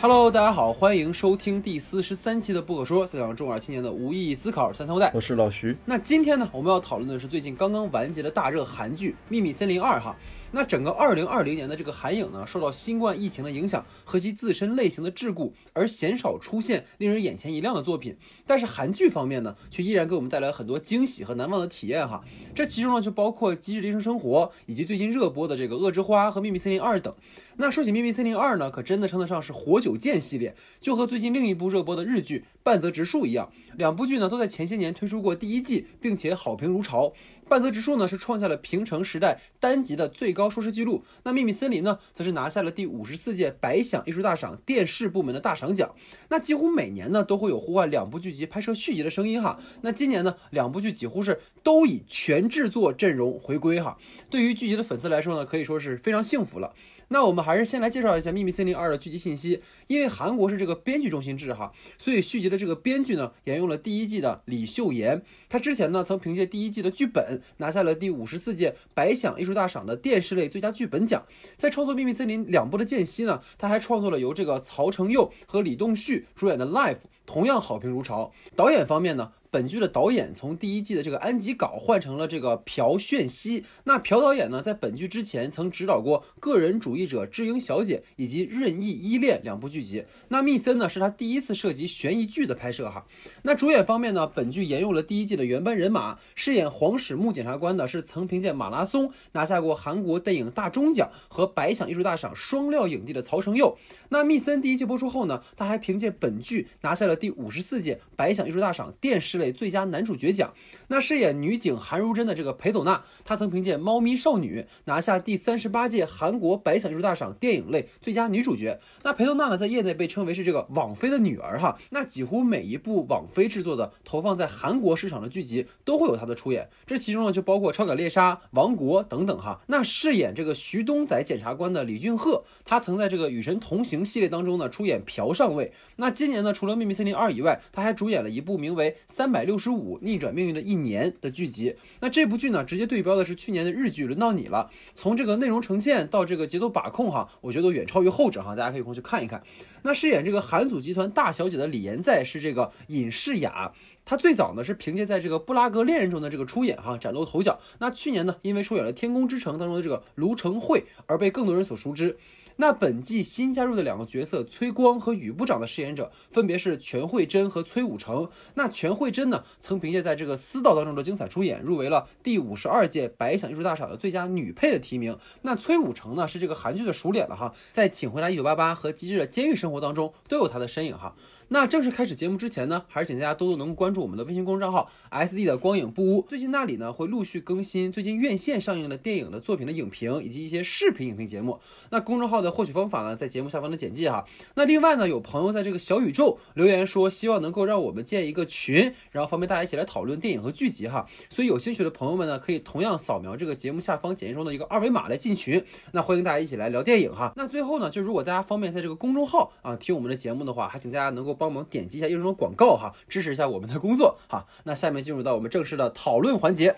Hello，大家好，欢迎收听第四十三期的不可说，分享中二青年的无意义思考。三头带，我是老徐。那今天呢，我们要讨论的是最近刚刚完结的大热韩剧《秘密森林二》哈。那整个二零二零年的这个韩影呢，受到新冠疫情的影响和其自身类型的桎梏，而鲜少出现令人眼前一亮的作品。但是韩剧方面呢，却依然给我们带来很多惊喜和难忘的体验哈。这其中呢，就包括《机智医生生活》以及最近热播的这个《恶之花》和《秘密森林二》等。那说起《秘密森林二》呢，可真的称得上是活久见系列，就和最近另一部热播的日剧《半泽直树》一样，两部剧呢都在前些年推出过第一季，并且好评如潮。半泽直树呢是创下了平成时代单集的最高收视记录，那秘密森林呢则是拿下了第五十四届百想艺术大赏电视部门的大赏奖。那几乎每年呢都会有呼唤两部剧集拍摄续集的声音哈。那今年呢两部剧几乎是都以全制作阵容回归哈。对于剧集的粉丝来说呢，可以说是非常幸福了。那我们还是先来介绍一下《秘密森林二》的剧集信息。因为韩国是这个编剧中心制哈，所以续集的这个编剧呢，沿用了第一季的李秀妍。他之前呢，曾凭借第一季的剧本拿下了第五十四届百想艺术大赏的电视类最佳剧本奖。在创作《秘密森林》两部的间隙呢，他还创作了由这个曹承佑和李栋旭主演的《Life》，同样好评如潮。导演方面呢？本剧的导演从第一季的这个安吉稿换成了这个朴炫熙。那朴导演呢，在本剧之前曾指导过《个人主义者智英小姐》以及《任意依恋》两部剧集。那密森呢，是他第一次涉及悬疑剧的拍摄哈。那主演方面呢，本剧沿用了第一季的原班人马，饰演黄始木检察官的是曾凭借《马拉松》拿下过韩国电影大钟奖和百想艺术大赏双料影帝的曹承佑。那密森第一季播出后呢，他还凭借本剧拿下了第五十四届百想艺术大赏电视类最佳男主角奖。那饰演女警韩如珍的这个裴斗娜，她曾凭借《猫咪少女》拿下第三十八届韩国百想艺术大赏电影类最佳女主角。那裴斗娜呢，在业内被称为是这个网飞的女儿哈。那几乎每一部网飞制作的投放在韩国市场的剧集都会有她的出演。这其中呢，就包括《超感猎杀》《王国》等等哈。那饰演这个徐东仔检察官的李俊赫，他曾在这个《与神同行》。系列当中呢，出演朴上尉。那今年呢，除了《秘密森林二》以外，他还主演了一部名为《三三百六十五逆转命运的一年》的剧集。那这部剧呢，直接对标的是去年的日剧《轮到你了》。从这个内容呈现到这个节奏把控，哈，我觉得远超于后者哈。大家可以空去看一看。那饰演这个韩组集团大小姐的李延在是这个尹世雅。她最早呢是凭借在这个《布拉格恋人》中的这个出演哈崭露头角。那去年呢，因为出演了《天空之城》当中的这个卢成惠而被更多人所熟知。那本季新加入的两个角色崔光和雨部长的饰演者分别是全慧珍和崔武成。那全慧珍呢，曾凭借在这个《私道》当中的精彩出演，入围了第五十二届百想艺术大赏的最佳女配的提名。那崔武成呢，是这个韩剧的熟脸了哈，在《请回答一九八八》和《机智的监狱生活》当中都有他的身影哈。那正式开始节目之前呢，还是请大家多多能关注我们的微信公众账号 S D 的光影不污。最近那里呢会陆续更新最近院线上映的电影的作品的影评以及一些视频影评节目。那公众号的获取方法呢，在节目下方的简介哈。那另外呢，有朋友在这个小宇宙留言说，希望能够让我们建一个群，然后方便大家一起来讨论电影和剧集哈。所以有兴趣的朋友们呢，可以同样扫描这个节目下方简介中的一个二维码来进群。那欢迎大家一起来聊电影哈。那最后呢，就如果大家方便在这个公众号啊听我们的节目的话，还请大家能够。帮忙点击一下右上角广告哈，支持一下我们的工作哈。那下面进入到我们正式的讨论环节。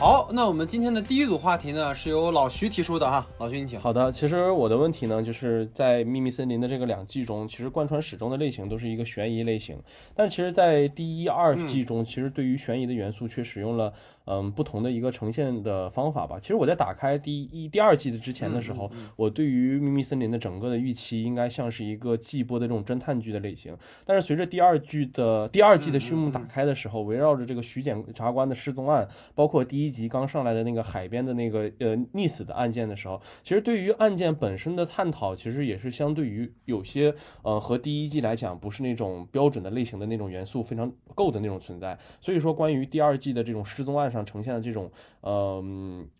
好，那我们今天的第一组话题呢，是由老徐提出的哈。老徐，你请。好的，其实我的问题呢，就是在《秘密森林》的这个两季中，其实贯穿始终的类型都是一个悬疑类型，但其实，在第一、二季中，其实对于悬疑的元素却使用了。嗯，不同的一个呈现的方法吧。其实我在打开第一、第二季的之前的时候，我对于《秘密森林》的整个的预期应该像是一个季播的这种侦探剧的类型。但是随着第二季的第二季的序幕打开的时候，围绕着这个徐检察官的失踪案，包括第一集刚上来的那个海边的那个呃溺死的案件的时候，其实对于案件本身的探讨，其实也是相对于有些呃和第一季来讲不是那种标准的类型的那种元素非常够的那种存在。所以说，关于第二季的这种失踪案上。呈现的这种呃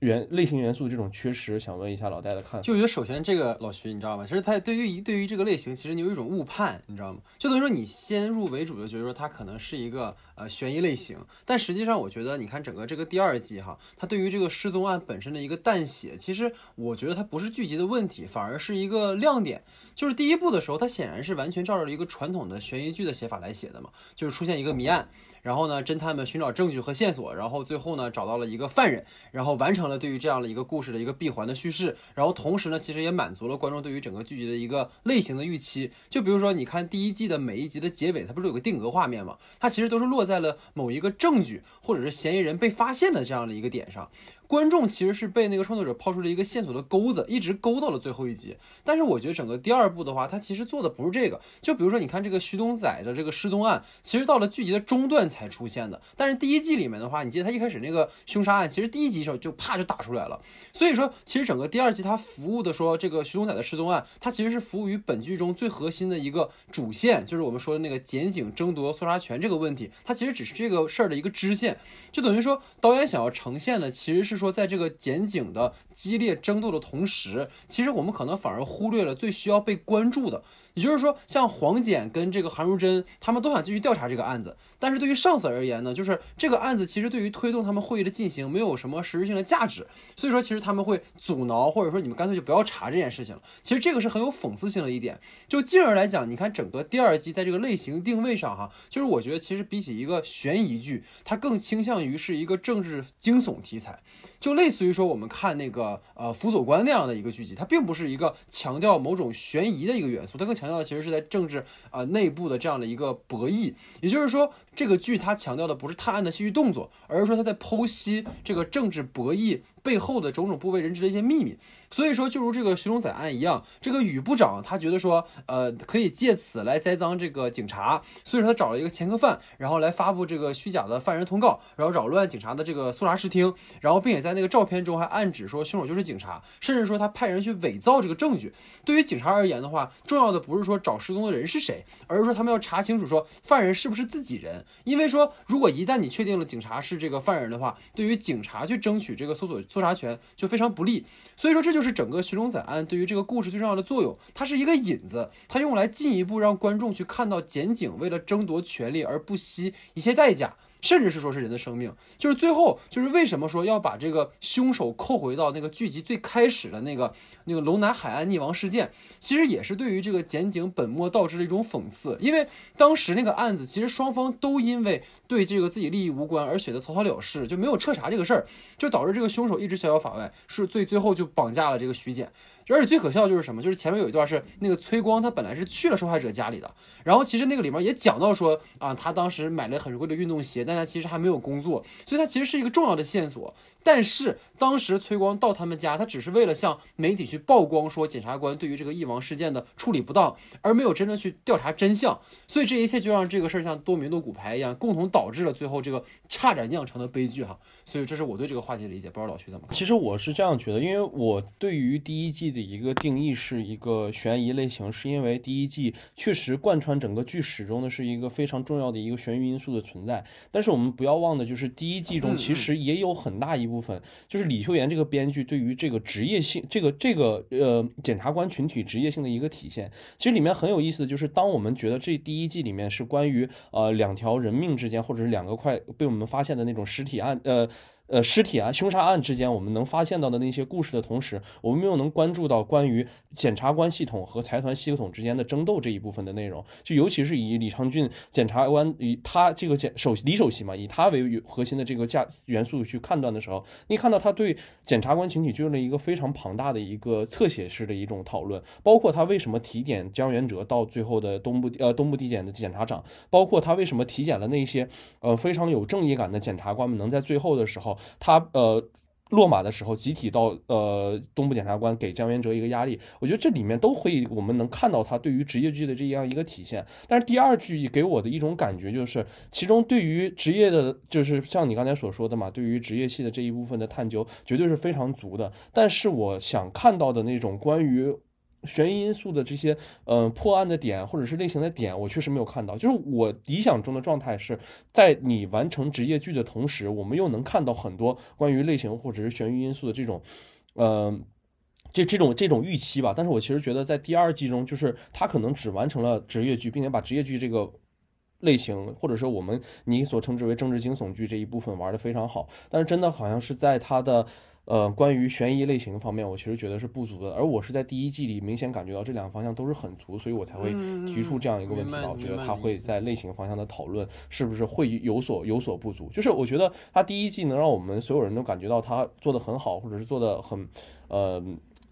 元类型元素这种缺失，想问一下老戴的看法。就我觉得首先这个老徐你知道吗？其实他对于对于这个类型，其实你有一种误判，你知道吗？就等于说你先入为主的觉得说它可能是一个呃悬疑类型，但实际上我觉得你看整个这个第二季哈，它对于这个失踪案本身的一个淡写，其实我觉得它不是剧集的问题，反而是一个亮点。就是第一部的时候，它显然是完全照着一个传统的悬疑剧的写法来写的嘛，就是出现一个谜案。然后呢，侦探们寻找证据和线索，然后最后呢找到了一个犯人，然后完成了对于这样的一个故事的一个闭环的叙事，然后同时呢，其实也满足了观众对于整个剧集的一个类型的预期。就比如说，你看第一季的每一集的结尾，它不是有个定格画面吗？它其实都是落在了某一个证据或者是嫌疑人被发现的这样的一个点上。观众其实是被那个创作者抛出了一个线索的钩子，一直勾到了最后一集。但是我觉得整个第二部的话，它其实做的不是这个。就比如说，你看这个徐东仔的这个失踪案，其实到了剧集的中段才出现的。但是第一季里面的话，你记得他一开始那个凶杀案，其实第一集时候就啪就打出来了。所以说，其实整个第二季它服务的说这个徐东仔的失踪案，它其实是服务于本剧中最核心的一个主线，就是我们说的那个检警争夺搜查权这个问题。它其实只是这个事儿的一个支线，就等于说导演想要呈现的，其实是说在这个剪景的激烈争斗的同时，其实我们可能反而忽略了最需要被关注的。也就是说，像黄简跟这个韩如珍，他们都想继续调查这个案子，但是对于上司而言呢，就是这个案子其实对于推动他们会议的进行没有什么实质性的价值，所以说其实他们会阻挠，或者说你们干脆就不要查这件事情了。其实这个是很有讽刺性的一点。就进而来讲，你看整个第二季在这个类型定位上，哈，就是我觉得其实比起一个悬疑剧，它更倾向于是一个政治惊悚题材。就类似于说我们看那个呃辅佐官那样的一个剧集，它并不是一个强调某种悬疑的一个元素，它更强调的其实是在政治啊内部的这样的一个博弈。也就是说，这个剧它强调的不是探案的戏剧动作，而是说它在剖析这个政治博弈背后的种种不为人知的一些秘密。所以说，就如这个徐龙仔案一样，这个宇部长他觉得说，呃，可以借此来栽赃这个警察，所以说他找了一个前科犯，然后来发布这个虚假的犯人通告，然后扰乱警察的这个搜查视听，然后并且在那个照片中还暗指说凶手就是警察，甚至说他派人去伪造这个证据。对于警察而言的话，重要的不是说找失踪的人是谁，而是说他们要查清楚说犯人是不是自己人，因为说如果一旦你确定了警察是这个犯人的话，对于警察去争取这个搜索搜查权就非常不利。所以说这就。是整个寻龙仔案对于这个故事最重要的作用，它是一个引子，它用来进一步让观众去看到检警为了争夺权利而不惜一切代价。甚至是说是人的生命，就是最后就是为什么说要把这个凶手扣回到那个剧集最开始的那个那个龙南海岸溺亡事件，其实也是对于这个检警本末倒置的一种讽刺。因为当时那个案子，其实双方都因为对这个自己利益无关而选择草草了事，就没有彻查这个事儿，就导致这个凶手一直逍遥法外，是最最后就绑架了这个徐检。而且最可笑的就是什么？就是前面有一段是那个崔光，他本来是去了受害者家里的，然后其实那个里面也讲到说啊，他当时买了很贵的运动鞋，但他其实还没有工作，所以他其实是一个重要的线索。但是当时崔光到他们家，他只是为了向媒体去曝光说检察官对于这个易亡事件的处理不当，而没有真正去调查真相。所以这一切就让这个事儿像多米诺骨牌一样，共同导致了最后这个差点酿成的悲剧哈。所以这是我对这个话题的理解，不知道老徐怎么？其实我是这样觉得，因为我对于第一季的一个定义是一个悬疑类型，是因为第一季确实贯穿整个剧始终的是一个非常重要的一个悬疑因素的存在。但是我们不要忘的就是第一季中其实也有很大一部分，就是李秀妍这个编剧对于这个职业性，这个这个呃检察官群体职业性的一个体现。其实里面很有意思的就是，当我们觉得这第一季里面是关于呃两条人命之间，或者是两个快被我们发现的那种尸体案，呃。呃，尸体啊，凶杀案之间，我们能发现到的那些故事的同时，我们没有能关注到关于检察官系统和财团系统之间的争斗这一部分的内容。就尤其是以李昌俊检察官以他这个检首李首席嘛，以他为核心的这个价元素去判断的时候，你看到他对检察官群体进入了一个非常庞大的一个侧写式的一种讨论，包括他为什么提点江元哲到最后的东部呃东部地检的检察长，包括他为什么体检了那些呃非常有正义感的检察官们能在最后的时候。他呃落马的时候，集体到呃东部检察官给江元哲一个压力，我觉得这里面都会我们能看到他对于职业剧的这样一个体现。但是第二句给我的一种感觉就是，其中对于职业的，就是像你刚才所说的嘛，对于职业戏的这一部分的探究，绝对是非常足的。但是我想看到的那种关于。悬疑因素的这些，嗯，破案的点或者是类型的点，我确实没有看到。就是我理想中的状态是在你完成职业剧的同时，我们又能看到很多关于类型或者是悬疑因素的这种，嗯，这这种这种预期吧。但是我其实觉得在第二季中，就是他可能只完成了职业剧，并且把职业剧这个。类型，或者说我们你所称之为政治惊悚剧这一部分玩的非常好，但是真的好像是在他的。呃，关于悬疑类型方面，我其实觉得是不足的，而我是在第一季里明显感觉到这两个方向都是很足，所以我才会提出这样一个问题。我觉得他会在类型方向的讨论是不是会有所有所不足？就是我觉得他第一季能让我们所有人都感觉到他做的很好，或者是做的很，呃。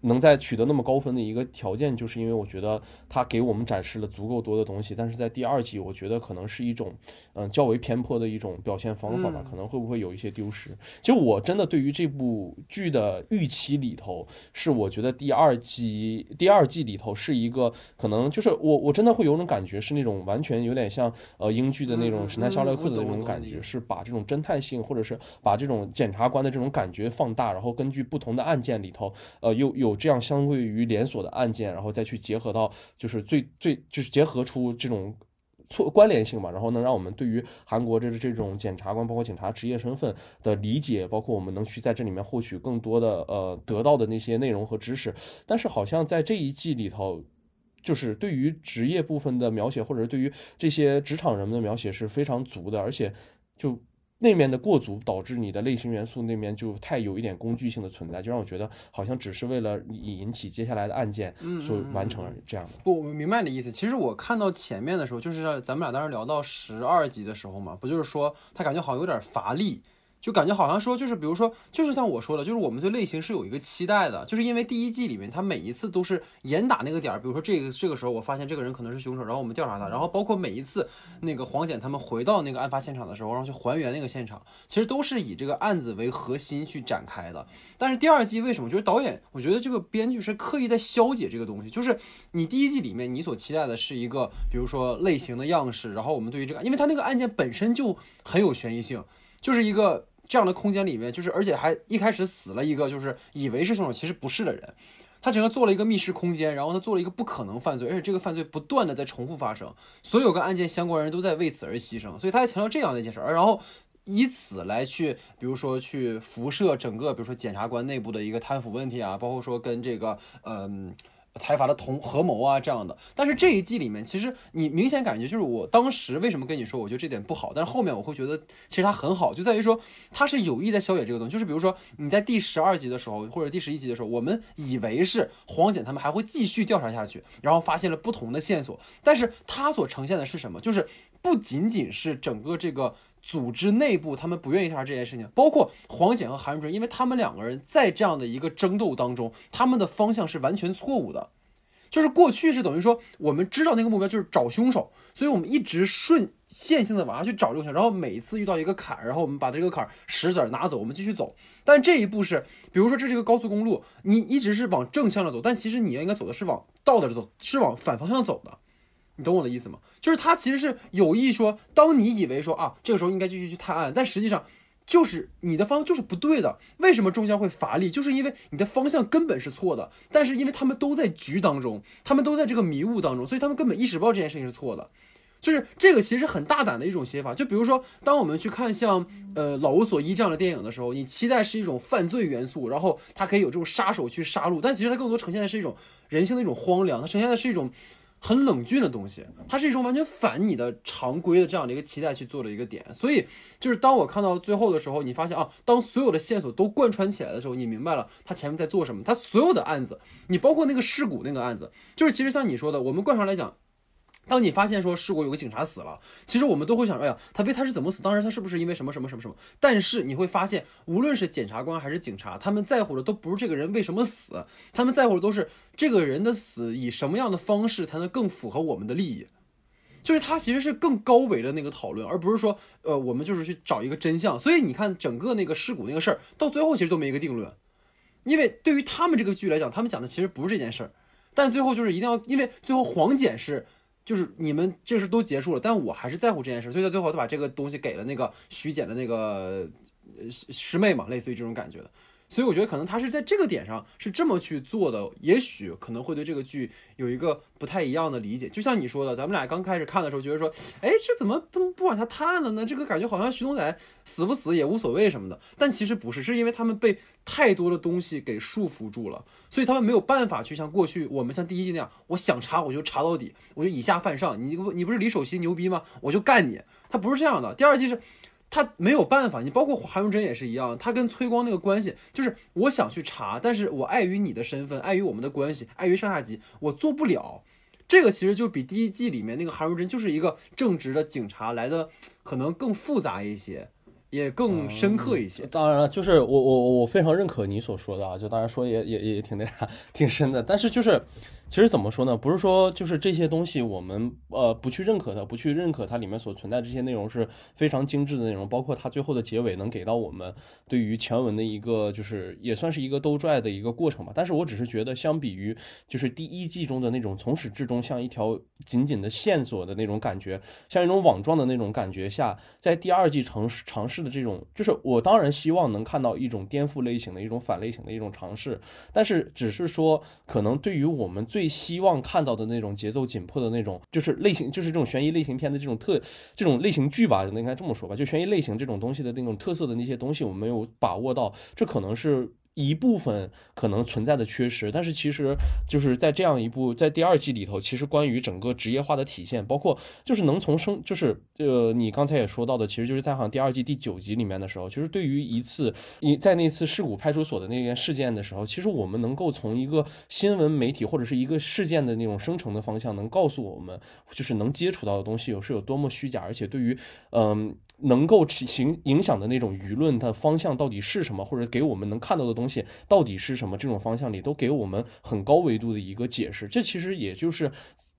能在取得那么高分的一个条件，就是因为我觉得他给我们展示了足够多的东西。但是在第二季，我觉得可能是一种嗯较为偏颇的一种表现方法吧，可能会不会有一些丢失？其实我真的对于这部剧的预期里头，是我觉得第二季第二季里头是一个可能就是我我真的会有种感觉，是那种完全有点像呃英剧的那种神探夏洛克的那种感觉，是把这种侦探性或者是把这种检察官的这种感觉放大，然后根据不同的案件里头，呃又有。有这样相对于连锁的案件，然后再去结合到，就是最最就是结合出这种错关联性嘛，然后能让我们对于韩国这这种检察官，包括警察职业身份的理解，包括我们能去在这里面获取更多的呃得到的那些内容和知识。但是好像在这一季里头，就是对于职业部分的描写，或者是对于这些职场人们的描写是非常足的，而且就。那面的过足导致你的类型元素那面就太有一点工具性的存在，就让我觉得好像只是为了引起接下来的案件所完成这样的。不，我明白你的意思。其实我看到前面的时候，就是咱们俩当时聊到十二集的时候嘛，不就是说他感觉好像有点乏力。就感觉好像说，就是比如说，就是像我说的，就是我们对类型是有一个期待的，就是因为第一季里面他每一次都是严打那个点儿，比如说这个这个时候我发现这个人可能是凶手，然后我们调查他，然后包括每一次那个黄检他们回到那个案发现场的时候，然后去还原那个现场，其实都是以这个案子为核心去展开的。但是第二季为什么？就是导演，我觉得这个编剧是刻意在消解这个东西，就是你第一季里面你所期待的是一个，比如说类型的样式，然后我们对于这个，因为他那个案件本身就很有悬疑性，就是一个。这样的空间里面，就是而且还一开始死了一个，就是以为是凶手，其实不是的人。他整个做了一个密室空间，然后他做了一个不可能犯罪，而且这个犯罪不断的在重复发生，所有跟案件相关人都在为此而牺牲，所以他在强调这样的一件事儿，然后以此来去，比如说去辐射整个，比如说检察官内部的一个贪腐问题啊，包括说跟这个，嗯。财阀的同合谋啊，这样的。但是这一季里面，其实你明显感觉就是我当时为什么跟你说，我觉得这点不好。但是后面我会觉得，其实它很好，就在于说它是有意在消解这个东西。就是比如说你在第十二集的时候，或者第十一集的时候，我们以为是黄简他们还会继续调查下去，然后发现了不同的线索。但是它所呈现的是什么？就是不仅仅是整个这个。组织内部，他们不愿意调查这件事情，包括黄检和韩瑞准，因为他们两个人在这样的一个争斗当中，他们的方向是完全错误的。就是过去是等于说，我们知道那个目标就是找凶手，所以我们一直顺线性的往下去找这个，然后每次遇到一个坎，然后我们把这个坎石子拿走，我们继续走。但这一步是，比如说这是一个高速公路，你一直是往正向的走，但其实你要应该走的是往倒着走，是往反方向走的。你懂我的意思吗？就是他其实是有意说，当你以为说啊，这个时候应该继续去探案，但实际上就是你的方向就是不对的。为什么中间会乏力？就是因为你的方向根本是错的。但是因为他们都在局当中，他们都在这个迷雾当中，所以他们根本意识不到这件事情是错的。就是这个其实很大胆的一种写法。就比如说，当我们去看像呃《老无所依》这样的电影的时候，你期待是一种犯罪元素，然后它可以有这种杀手去杀戮，但其实它更多呈现的是一种人性的一种荒凉，它呈现的是一种。很冷峻的东西，它是一种完全反你的常规的这样的一个期待去做的一个点，所以就是当我看到最后的时候，你发现啊，当所有的线索都贯穿起来的时候，你明白了他前面在做什么，他所有的案子，你包括那个尸骨那个案子，就是其实像你说的，我们惯常来讲。当你发现说事故有个警察死了，其实我们都会想，哎呀，他被他是怎么死？当时他是不是因为什么什么什么什么？但是你会发现，无论是检察官还是警察，他们在乎的都不是这个人为什么死，他们在乎的都是这个人的死以什么样的方式才能更符合我们的利益。就是他其实是更高维的那个讨论，而不是说，呃，我们就是去找一个真相。所以你看，整个那个尸骨那个事儿，到最后其实都没一个定论，因为对于他们这个剧来讲，他们讲的其实不是这件事儿，但最后就是一定要，因为最后黄检是。就是你们这事都结束了，但我还是在乎这件事，所以在最后他把这个东西给了那个徐简的那个师师妹嘛，类似于这种感觉的。所以我觉得可能他是在这个点上是这么去做的，也许可能会对这个剧有一个不太一样的理解。就像你说的，咱们俩刚开始看的时候觉得说，哎，这怎么怎么不往下探了呢？这个感觉好像徐东仔死不死也无所谓什么的。但其实不是，是因为他们被太多的东西给束缚住了，所以他们没有办法去像过去我们像第一季那样，我想查我就查到底，我就以下犯上。你你不是李守锡牛逼吗？我就干你。他不是这样的。第二季是。他没有办法，你包括韩荣珍也是一样，他跟崔光那个关系，就是我想去查，但是我碍于你的身份，碍于我们的关系，碍于上下级，我做不了。这个其实就比第一季里面那个韩荣珍就是一个正直的警察来的可能更复杂一些，也更深刻一些。当然了，就是我我我非常认可你所说的啊，就当然说也也也挺那啥，挺深的，但是就是。其实怎么说呢？不是说就是这些东西我们呃不去认可它，不去认可它里面所存在这些内容是非常精致的内容，包括它最后的结尾能给到我们对于全文的一个就是也算是一个兜拽的一个过程吧。但是我只是觉得，相比于就是第一季中的那种从始至终像一条紧紧的线索的那种感觉，像一种网状的那种感觉下，在第二季尝试尝试的这种，就是我当然希望能看到一种颠覆类型的一种反类型的一种尝试，但是只是说可能对于我们最最希望看到的那种节奏紧迫的那种，就是类型，就是这种悬疑类型片的这种特，这种类型剧吧，应该这么说吧，就悬疑类型这种东西的那种特色的那些东西，我没有把握到，这可能是。一部分可能存在的缺失，但是其实就是在这样一部在第二季里头，其实关于整个职业化的体现，包括就是能从生就是呃你刚才也说到的，其实就是在好像第二季第九集里面的时候，其实对于一次你在那次事故派出所的那件事件的时候，其实我们能够从一个新闻媒体或者是一个事件的那种生成的方向，能告诉我们，就是能接触到的东西有是有多么虚假，而且对于嗯。能够起行影响的那种舆论的方向到底是什么，或者给我们能看到的东西到底是什么？这种方向里都给我们很高维度的一个解释。这其实也就是。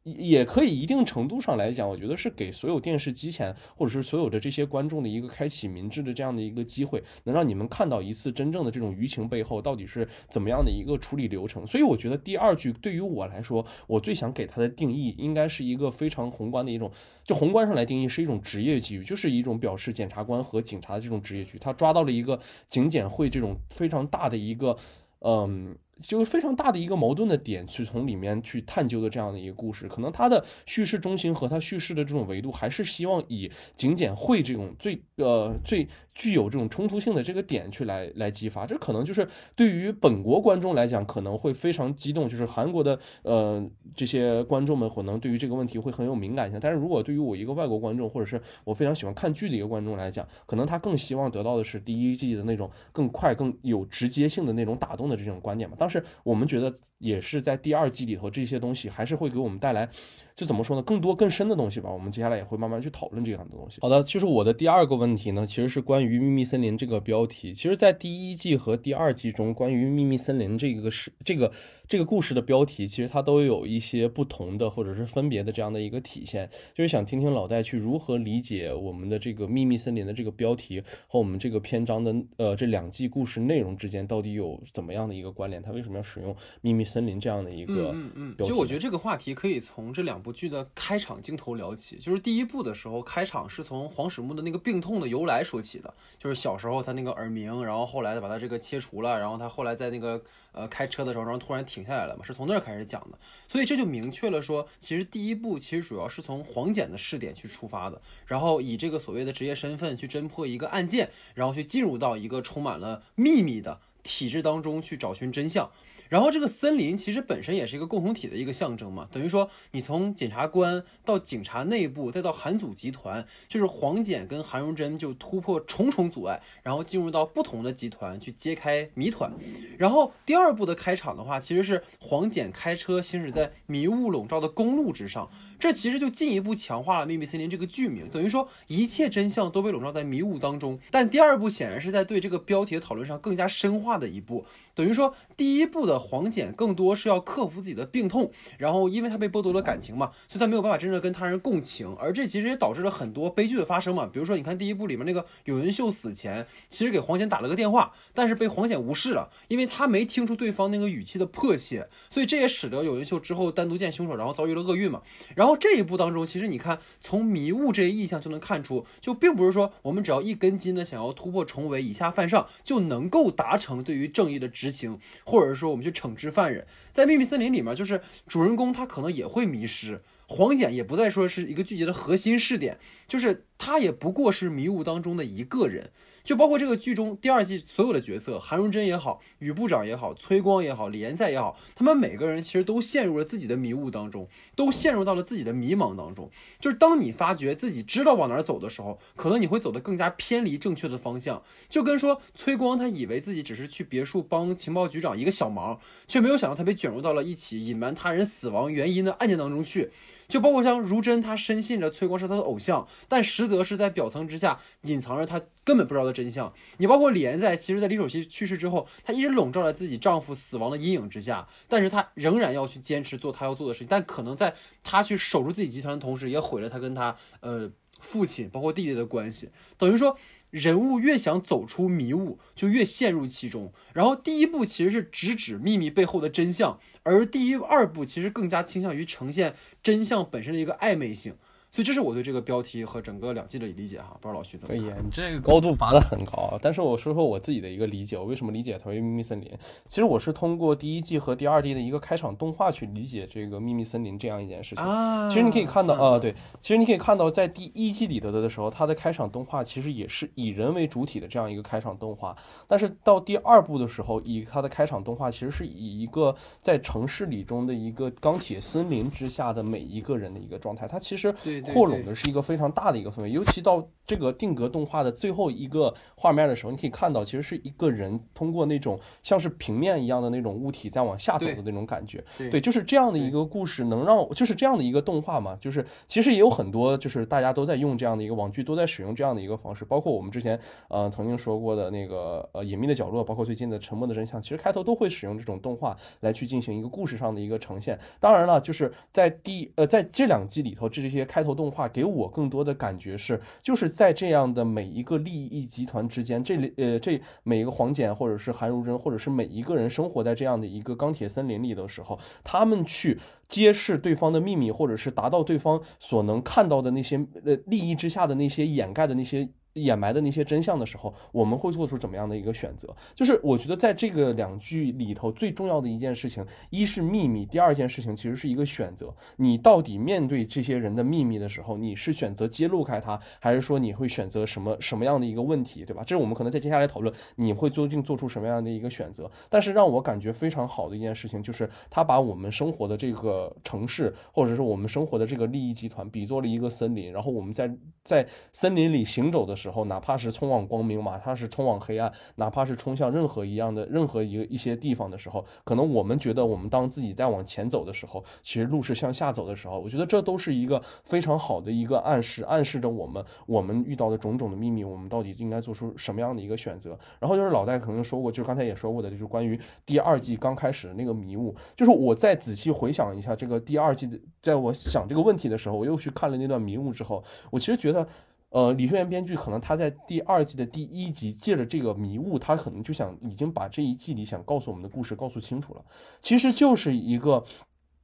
也可以一定程度上来讲，我觉得是给所有电视机前或者是所有的这些观众的一个开启民智的这样的一个机会，能让你们看到一次真正的这种舆情背后到底是怎么样的一个处理流程。所以我觉得第二句对于我来说，我最想给它的定义应该是一个非常宏观的一种，就宏观上来定义是一种职业机遇，就是一种表示检察官和警察的这种职业局，他抓到了一个警检会这种非常大的一个，嗯。就是非常大的一个矛盾的点，去从里面去探究的这样的一个故事，可能它的叙事中心和它叙事的这种维度，还是希望以警检会这种最呃最具有这种冲突性的这个点去来来激发。这可能就是对于本国观众来讲可能会非常激动，就是韩国的呃这些观众们可能对于这个问题会很有敏感性。但是如果对于我一个外国观众，或者是我非常喜欢看剧的一个观众来讲，可能他更希望得到的是第一季的那种更快、更有直接性的那种打动的这种观点嘛。当是我们觉得也是在第二季里头，这些东西还是会给我们带来，就怎么说呢，更多更深的东西吧。我们接下来也会慢慢去讨论这样的东西。好的，就是我的第二个问题呢，其实是关于《秘密森林》这个标题。其实，在第一季和第二季中，关于《秘密森林》这个是这个。这个故事的标题其实它都有一些不同的或者是分别的这样的一个体现，就是想听听老戴去如何理解我们的这个秘密森林的这个标题和我们这个篇章的呃这两季故事内容之间到底有怎么样的一个关联？他为什么要使用秘密森林这样的一个嗯嗯？就我觉得这个话题可以从这两部剧的开场镜头聊起。就是第一部的时候，开场是从黄始木的那个病痛的由来说起的，就是小时候他那个耳鸣，然后后来把他这个切除了，然后他后来在那个。呃，开车的时候，然后突然停下来了嘛，是从那儿开始讲的，所以这就明确了说，其实第一步其实主要是从黄简的试点去出发的，然后以这个所谓的职业身份去侦破一个案件，然后去进入到一个充满了秘密的体制当中去找寻真相。然后这个森林其实本身也是一个共同体的一个象征嘛，等于说你从检察官到警察内部，再到韩组集团，就是黄检跟韩荣珍就突破重重阻碍，然后进入到不同的集团去揭开谜团。然后第二部的开场的话，其实是黄检开车行驶在迷雾笼罩的公路之上。这其实就进一步强化了《秘密森林》这个剧名，等于说一切真相都被笼罩在迷雾当中。但第二部显然是在对这个标题的讨论上更加深化的一步，等于说第一部的黄简更多是要克服自己的病痛，然后因为他被剥夺了感情嘛，所以他没有办法真正跟他人共情，而这其实也导致了很多悲剧的发生嘛。比如说，你看第一部里面那个有云秀死前，其实给黄简打了个电话，但是被黄简无视了，因为他没听出对方那个语气的迫切，所以这也使得有云秀之后单独见凶手，然后遭遇了厄运嘛。然后。后这一步当中，其实你看从迷雾这一意象就能看出，就并不是说我们只要一根筋的想要突破重围，以下犯上就能够达成对于正义的执行，或者说我们去惩治犯人。在秘密森林里面，就是主人公他可能也会迷失。黄简也不再说是一个剧集的核心视点，就是他也不过是迷雾当中的一个人。就包括这个剧中第二季所有的角色，韩荣珍也好，宇部长也好，崔光也好，李延在也好，他们每个人其实都陷入了自己的迷雾当中，都陷入到了自己的迷茫当中。就是当你发觉自己知道往哪儿走的时候，可能你会走得更加偏离正确的方向。就跟说崔光他以为自己只是去别墅帮情报局长一个小忙，却没有想到他被卷入到了一起隐瞒他人死亡原因的案件当中去。就包括像如真，他深信着崔光是他的偶像，但实则是在表层之下隐藏着他根本不知道的真相。你包括李岩在，其实，在李守熙去世之后，她一直笼罩在自己丈夫死亡的阴影之下，但是她仍然要去坚持做她要做的事情。但可能在她去守住自己集团的同时，也毁了她跟她呃父亲，包括弟弟的关系。等于说。人物越想走出迷雾，就越陷入其中。然后第一步其实是直指秘密背后的真相，而第一二步其实更加倾向于呈现真相本身的一个暧昧性。所以这是我对这个标题和整个两季的理解哈，不知道老徐怎么？可以，你这个高度拔得很高。但是我说说我自己的一个理解，我为什么理解它为秘密森林？其实我是通过第一季和第二季的一个开场动画去理解这个秘密森林这样一件事情。其实你可以看到，啊，对，其实你可以看到，在第一季里头的时候，它的开场动画其实也是以人为主体的这样一个开场动画。但是到第二部的时候，以它的开场动画其实是以一个在城市里中的一个钢铁森林之下的每一个人的一个状态。它其实扩拢的是一个。非常大的一个氛围，尤其到这个定格动画的最后一个画面的时候，你可以看到，其实是一个人通过那种像是平面一样的那种物体在往下走的那种感觉。对，就是这样的一个故事，能让就是这样的一个动画嘛，就是其实也有很多，就是大家都在用这样的一个网剧，都在使用这样的一个方式，包括我们之前呃曾经说过的那个呃隐秘的角落，包括最近的沉默的真相，其实开头都会使用这种动画来去进行一个故事上的一个呈现。当然了，就是在第呃在这两季里头，这这些开头动画给我。更多的感觉是，就是在这样的每一个利益集团之间，这里呃，这每一个黄简或者是韩如真，或者是每一个人生活在这样的一个钢铁森林里的时候，他们去揭示对方的秘密，或者是达到对方所能看到的那些呃利益之下的那些掩盖的那些。掩埋的那些真相的时候，我们会做出怎么样的一个选择？就是我觉得在这个两句里头最重要的一件事情，一是秘密，第二件事情其实是一个选择。你到底面对这些人的秘密的时候，你是选择揭露开它，还是说你会选择什么什么样的一个问题，对吧？这是我们可能在接下来讨论，你会究竟做出什么样的一个选择？但是让我感觉非常好的一件事情，就是他把我们生活的这个城市，或者是我们生活的这个利益集团，比作了一个森林，然后我们在在森林里行走的时候。哪怕是冲往光明，哪怕是冲往黑暗，哪怕是冲向任何一样的任何一个一些地方的时候，可能我们觉得我们当自己在往前走的时候，其实路是向下走的时候，我觉得这都是一个非常好的一个暗示，暗示着我们我们遇到的种种的秘密，我们到底应该做出什么样的一个选择。然后就是老戴可能说过，就是刚才也说过的，就是关于第二季刚开始的那个迷雾，就是我再仔细回想一下这个第二季的，在我想这个问题的时候，我又去看了那段迷雾之后，我其实觉得。呃，李秀妍编剧可能他在第二季的第一集借着这个迷雾，他可能就想已经把这一季里想告诉我们的故事告诉清楚了。其实就是一个，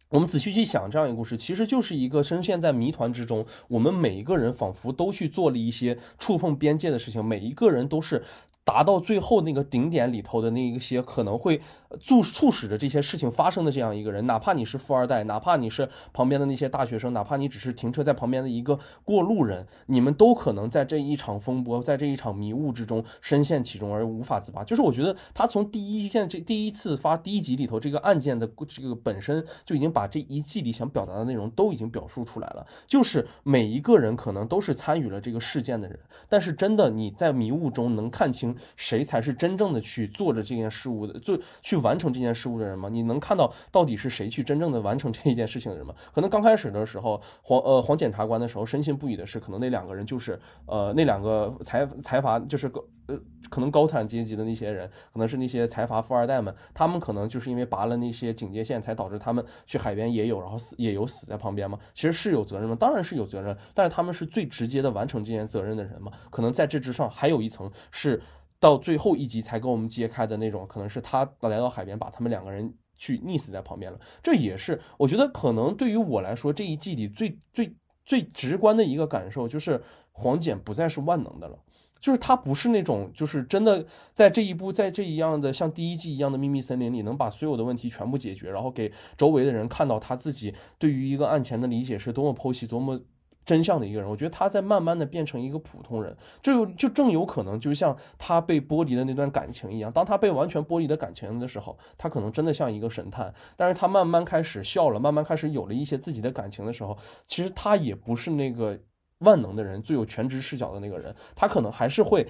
我们仔细去想这样一个故事，其实就是一个深陷在谜团之中，我们每一个人仿佛都去做了一些触碰边界的事情，每一个人都是。达到最后那个顶点里头的那一些可能会促促使着这些事情发生的这样一个人，哪怕你是富二代，哪怕你是旁边的那些大学生，哪怕你只是停车在旁边的一个过路人，你们都可能在这一场风波，在这一场迷雾之中深陷其中而无法自拔。就是我觉得他从第一件这第一次发第一集里头这个案件的这个本身就已经把这一季里想表达的内容都已经表述出来了，就是每一个人可能都是参与了这个事件的人，但是真的你在迷雾中能看清。谁才是真正的去做着这件事物的，做去完成这件事物的人吗？你能看到到底是谁去真正的完成这一件事情的人吗？可能刚开始的时候，黄呃黄检察官的时候深信不疑的是，可能那两个人就是呃那两个财财阀，就是个呃可能高产阶级的那些人，可能是那些财阀富二代们，他们可能就是因为拔了那些警戒线，才导致他们去海边也有，然后死也有死在旁边吗？其实是有责任吗？当然是有责任，但是他们是最直接的完成这件责任的人吗？可能在这之上还有一层是。到最后一集才给我们揭开的那种，可能是他来到海边，把他们两个人去溺死在旁边了。这也是我觉得可能对于我来说，这一季里最最最直观的一个感受就是黄简不再是万能的了。就是他不是那种，就是真的在这一部，在这一样的像第一季一样的秘密森林里，能把所有的问题全部解决，然后给周围的人看到他自己对于一个案前的理解是多么剖析、多么真相的一个人。我觉得他在慢慢的变成一个普通人，这就就正有可能，就像他被剥离的那段感情一样。当他被完全剥离的感情的时候，他可能真的像一个神探。但是他慢慢开始笑了，慢慢开始有了一些自己的感情的时候，其实他也不是那个。万能的人，最有全职视角的那个人，他可能还是会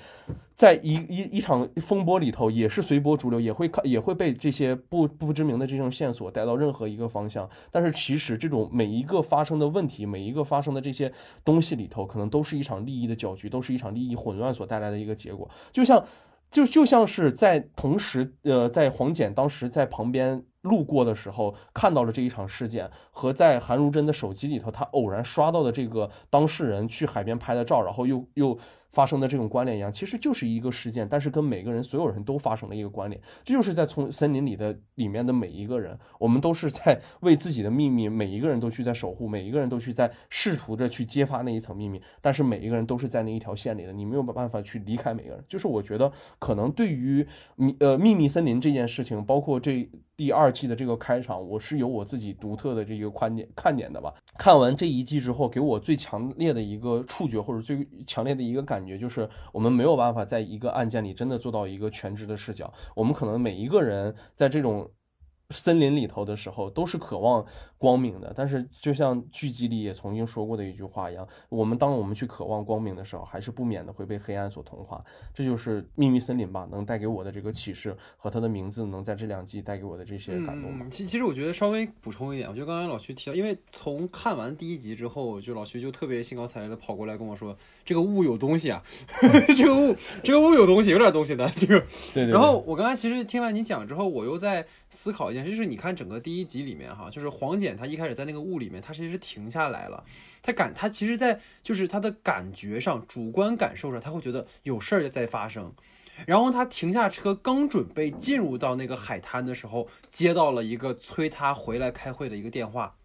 在一一一场风波里头，也是随波逐流，也会看，也会被这些不不知名的这种线索带到任何一个方向。但是其实这种每一个发生的问题，每一个发生的这些东西里头，可能都是一场利益的搅局，都是一场利益混乱所带来的一个结果。就像，就就像是在同时，呃，在黄简当时在旁边。路过的时候看到了这一场事件，和在韩如真的手机里头，他偶然刷到的这个当事人去海边拍的照，然后又又。发生的这种关联一样，其实就是一个事件，但是跟每个人、所有人都发生了一个关联。这就是在从森林里的里面的每一个人，我们都是在为自己的秘密，每一个人都去在守护，每一个人都去在试图着去揭发那一层秘密。但是每一个人都是在那一条线里的，你没有办法去离开每个人。就是我觉得，可能对于秘呃秘密森林这件事情，包括这第二季的这个开场，我是有我自己独特的这个观点看点的吧。看完这一季之后，给我最强烈的一个触觉，或者最强烈的一个感。感觉就是我们没有办法在一个案件里真的做到一个全知的视角，我们可能每一个人在这种。森林里头的时候，都是渴望光明的。但是，就像剧集里也曾经说过的一句话一样，我们当我们去渴望光明的时候，还是不免的会被黑暗所同化。这就是秘密森林吧，能带给我的这个启示和它的名字能在这两季带给我的这些感动。其其实我觉得稍微补充一点，我觉得刚才老徐提到，因为从看完第一集之后，就老徐就特别兴高采烈的跑过来跟我说：“这个雾有东西啊，这个雾，这个雾有东西，有点东西的。”这个，对对。然后我刚才其实听完你讲之后，我又在。思考一件事，就是你看整个第一集里面哈，就是黄简他一开始在那个雾里面，他其实是停下来了，他感他其实，在就是他的感觉上，主观感受上，他会觉得有事儿在发生。然后他停下车，刚准备进入到那个海滩的时候，接到了一个催他回来开会的一个电话，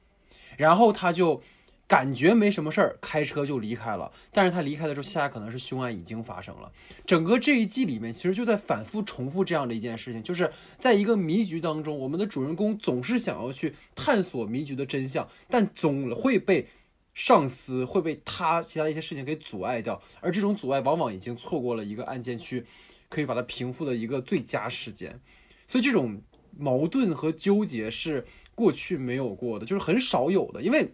然后他就。感觉没什么事儿，开车就离开了。但是他离开的时候，恰恰可能是凶案已经发生了。整个这一季里面，其实就在反复重复这样的一件事情，就是在一个迷局当中，我们的主人公总是想要去探索迷局的真相，但总会被上司会被他其他一些事情给阻碍掉。而这种阻碍，往往已经错过了一个案件去可以把它平复的一个最佳时间。所以这种矛盾和纠结是过去没有过的，就是很少有的，因为。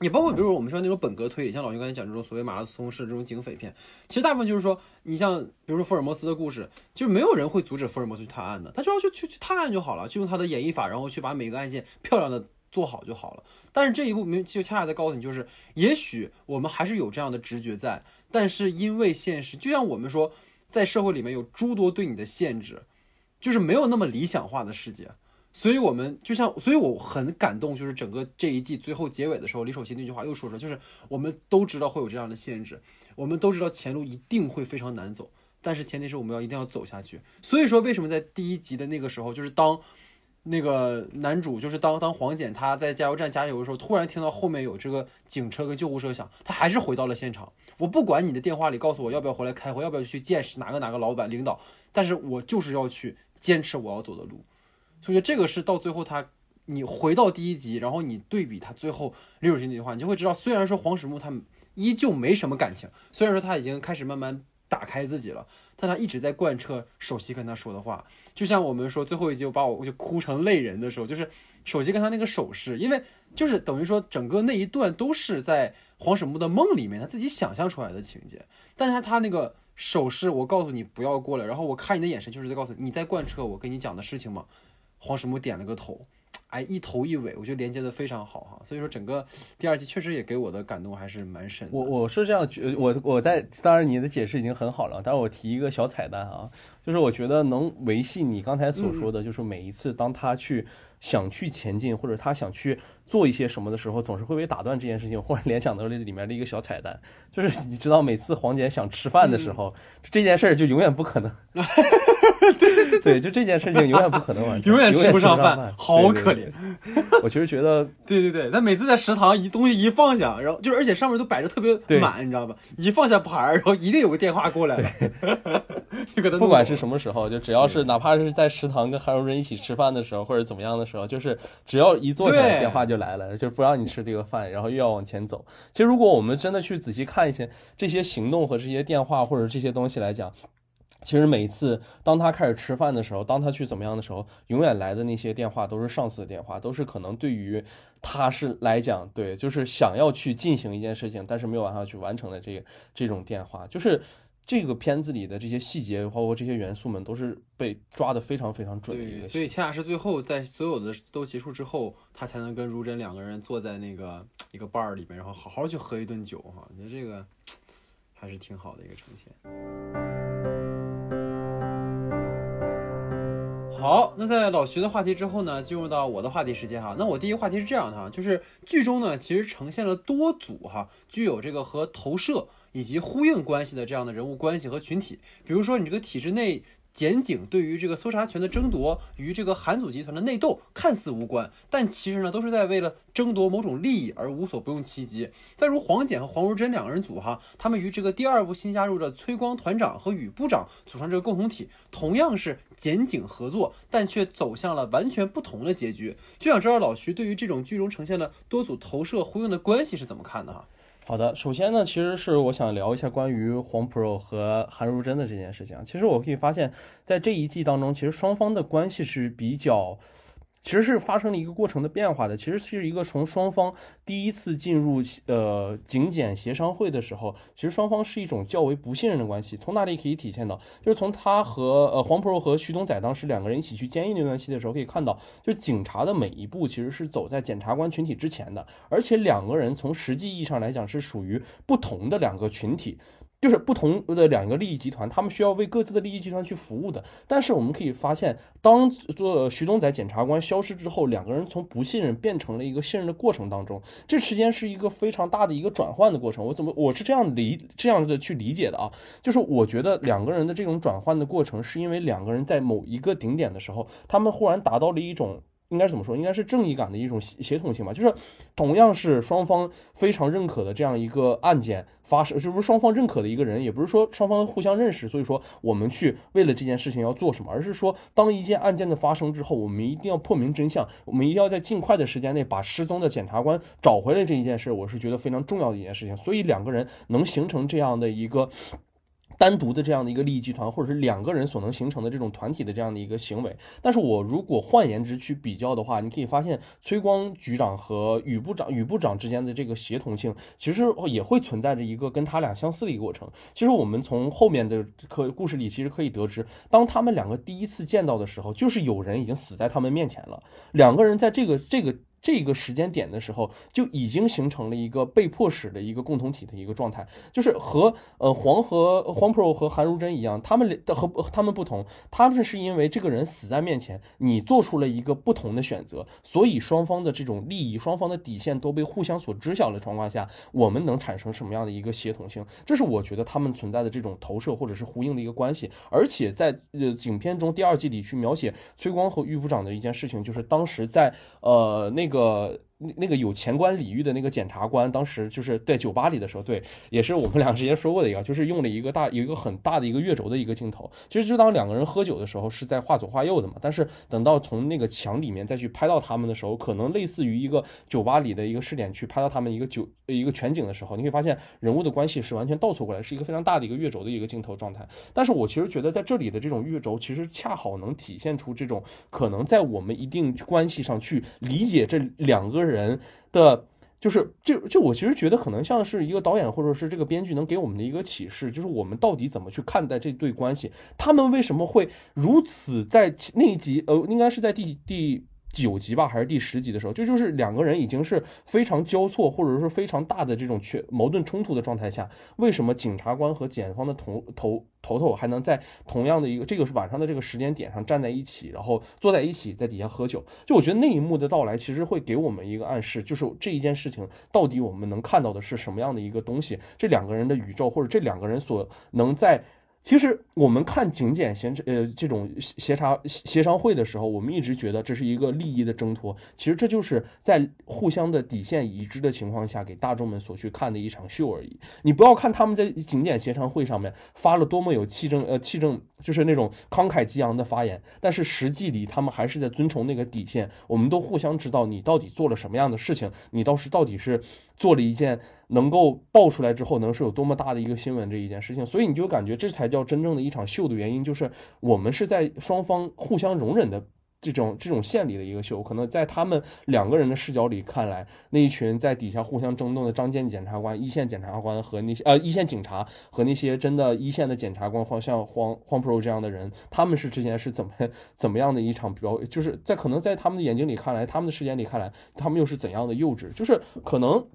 也包括，比如说我们说那种本格推理，像老徐刚才讲这种所谓马拉松式这种警匪片，其实大部分就是说，你像比如说福尔摩斯的故事，就是没有人会阻止福尔摩斯去探案的，他只要去去去探案就好了，就用他的演绎法，然后去把每个案件漂亮的做好就好了。但是这一步没就恰恰在告诉你，就是也许我们还是有这样的直觉在，但是因为现实，就像我们说，在社会里面有诸多对你的限制，就是没有那么理想化的世界。所以，我们就像，所以我很感动，就是整个这一季最后结尾的时候，李守信那句话又说出来，就是我们都知道会有这样的限制，我们都知道前路一定会非常难走，但是前提是我们要一定要走下去。所以说，为什么在第一集的那个时候，就是当那个男主，就是当当黄简他在加油站加油的时候，突然听到后面有这个警车跟救护车响，他还是回到了现场。我不管你的电话里告诉我要不要回来开会，要不要去见哪个哪个老板领导，但是我就是要去坚持我要走的路。所以这个是到最后他，你回到第一集，然后你对比他最后李守信那句话，你就会知道，虽然说黄始木他依旧没什么感情，虽然说他已经开始慢慢打开自己了，但他一直在贯彻首席跟他说的话。就像我们说最后一集，我把我就哭成泪人的时候，就是首席跟他那个手势，因为就是等于说整个那一段都是在黄始木的梦里面他自己想象出来的情节，但是他那个手势，我告诉你不要过来，然后我看你的眼神就是在告诉你，你在贯彻我跟你讲的事情吗？黄始木点了个头，哎，一头一尾，我觉得连接的非常好哈。所以说整个第二季确实也给我的感动还是蛮深。我我是这样觉，我我在当然你的解释已经很好了，但是我提一个小彩蛋啊，就是我觉得能维系你刚才所说的就是每一次当他去想去前进，或者他想去做一些什么的时候，总是会被打断这件事情。忽然联想到了里面的一个小彩蛋，就是你知道，每次黄姐想吃饭的时候，这件事儿就永远不可能。对 对对，就这件事情永远不可能完成，永远吃不上饭，好可怜。我其实觉得，对对对，他每次在食堂一东西一放下，然后就是而且上面都摆着特别满，你知道吧？一放下盘儿，然后一定有个电话过来了。不管是什么时候，就只要是哪怕是在食堂跟韩荣仁一起吃饭的时候，或者怎么样的时候，就是只要一坐下来，电话就来了，就不让你吃这个饭，然后又要往前走。其实如果我们真的去仔细看一些这些行动和这些电话或者这些东西来讲。其实每次当他开始吃饭的时候，当他去怎么样的时候，永远来的那些电话都是上司的电话，都是可能对于他是来讲，对，就是想要去进行一件事情，但是没有办法去完成的这这种电话，就是这个片子里的这些细节，包括这些元素们，都是被抓的非常非常准的一个。所以恰恰是最后在所有的都结束之后，他才能跟如真两个人坐在那个一个 bar 里面，然后好好去喝一顿酒哈。我觉得这个还是挺好的一个呈现。好，那在老徐的话题之后呢，进入到我的话题时间哈。那我第一个话题是这样的哈，就是剧中呢其实呈现了多组哈，具有这个和投射以及呼应关系的这样的人物关系和群体，比如说你这个体制内。检警对于这个搜查权的争夺与这个韩组集团的内斗看似无关，但其实呢都是在为了争夺某种利益而无所不用其极。再如黄简和黄如珍两个人组哈，他们与这个第二部新加入的崔光团长和宇部长组成这个共同体，同样是检警合作，但却走向了完全不同的结局。就想知道老徐对于这种剧中呈现的多组投射呼应的关系是怎么看的哈？好的，首先呢，其实是我想聊一下关于黄 Pro 和韩如真的这件事情。其实我可以发现，在这一季当中，其实双方的关系是比较。其实是发生了一个过程的变化的，其实是一个从双方第一次进入呃警检协商会的时候，其实双方是一种较为不信任的关系。从哪里可以体现到？就是从他和呃黄 Pro 和徐东仔当时两个人一起去监狱那段戏的时候，可以看到，就警察的每一步其实是走在检察官群体之前的，而且两个人从实际意义上来讲是属于不同的两个群体。就是不同的两个利益集团，他们需要为各自的利益集团去服务的。但是我们可以发现，当做徐东仔检察官消失之后，两个人从不信任变成了一个信任的过程当中，这之间是一个非常大的一个转换的过程。我怎么我是这样理这样的去理解的啊？就是我觉得两个人的这种转换的过程，是因为两个人在某一个顶点的时候，他们忽然达到了一种。应该怎么说？应该是正义感的一种协协同性吧。就是同样是双方非常认可的这样一个案件发生，是不是双方认可的一个人？也不是说双方互相认识，所以说我们去为了这件事情要做什么，而是说当一件案件的发生之后，我们一定要破明真相，我们一定要在尽快的时间内把失踪的检察官找回来。这一件事，我是觉得非常重要的一件事情。所以两个人能形成这样的一个。单独的这样的一个利益集团，或者是两个人所能形成的这种团体的这样的一个行为，但是我如果换言之去比较的话，你可以发现崔光局长和宇部长、宇部长之间的这个协同性，其实也会存在着一个跟他俩相似的一个过程。其实我们从后面的可故事里，其实可以得知，当他们两个第一次见到的时候，就是有人已经死在他们面前了，两个人在这个这个。这个时间点的时候，就已经形成了一个被迫使的一个共同体的一个状态，就是和呃黄和黄 pro 和韩如真一样，他们的和他们不同，他们是因为这个人死在面前，你做出了一个不同的选择，所以双方的这种利益、双方的底线都被互相所知晓的状况下，我们能产生什么样的一个协同性？这是我觉得他们存在的这种投射或者是呼应的一个关系。而且在呃影片中第二季里去描写崔光和玉部长的一件事情，就是当时在呃那。个。那那个有前官礼遇的那个检察官，当时就是在酒吧里的时候，对，也是我们 俩之前说过的一个，就是用了一个大有一个很大的一个月轴的一个镜头。其实就当两个人喝酒的时候，是在画左画右的嘛。但是等到从那个墙里面再去拍到他们的时候，可能类似于一个酒吧里的一个视点去拍到他们一个酒一个全景的时候，你会发现人物的关系是完全倒错过来，是一个非常大的一个月轴的一个镜头状态。但是我其实觉得在这里的这种月轴，其实恰好能体现出这种可能在我们一定关系上去理解这两个人。人的就是就就我其实觉得可能像是一个导演或者是这个编剧能给我们的一个启示，就是我们到底怎么去看待这对关系？他们为什么会如此在那一集呃，应该是在第第。九集吧，还是第十集的时候，这就是两个人已经是非常交错，或者说非常大的这种缺矛盾冲突的状态下，为什么警察官和检方的头头头头还能在同样的一个这个是晚上的这个时间点上站在一起，然后坐在一起在底下喝酒？就我觉得那一幕的到来，其实会给我们一个暗示，就是这一件事情到底我们能看到的是什么样的一个东西？这两个人的宇宙，或者这两个人所能在。其实我们看警检协呃这种协查协商会的时候，我们一直觉得这是一个利益的挣脱。其实这就是在互相的底线已知的情况下，给大众们所去看的一场秀而已。你不要看他们在警检协商会上面发了多么有气正呃气正，就是那种慷慨激昂的发言，但是实际里他们还是在遵从那个底线。我们都互相知道你到底做了什么样的事情，你倒是到底是做了一件。能够爆出来之后，能是有多么大的一个新闻这一件事情，所以你就感觉这才叫真正的一场秀的原因，就是我们是在双方互相容忍的这种这种线里的一个秀。可能在他们两个人的视角里看来，那一群在底下互相争斗的张建检察官、一线检察官和那些呃一线警察和那些真的一线的检察官，或像黄黄 pro 这样的人，他们是之前是怎么 怎么样的一场表，就是在可能在他们的眼睛里看来，他们的视野里看来，他们又是怎样的幼稚，就是可能。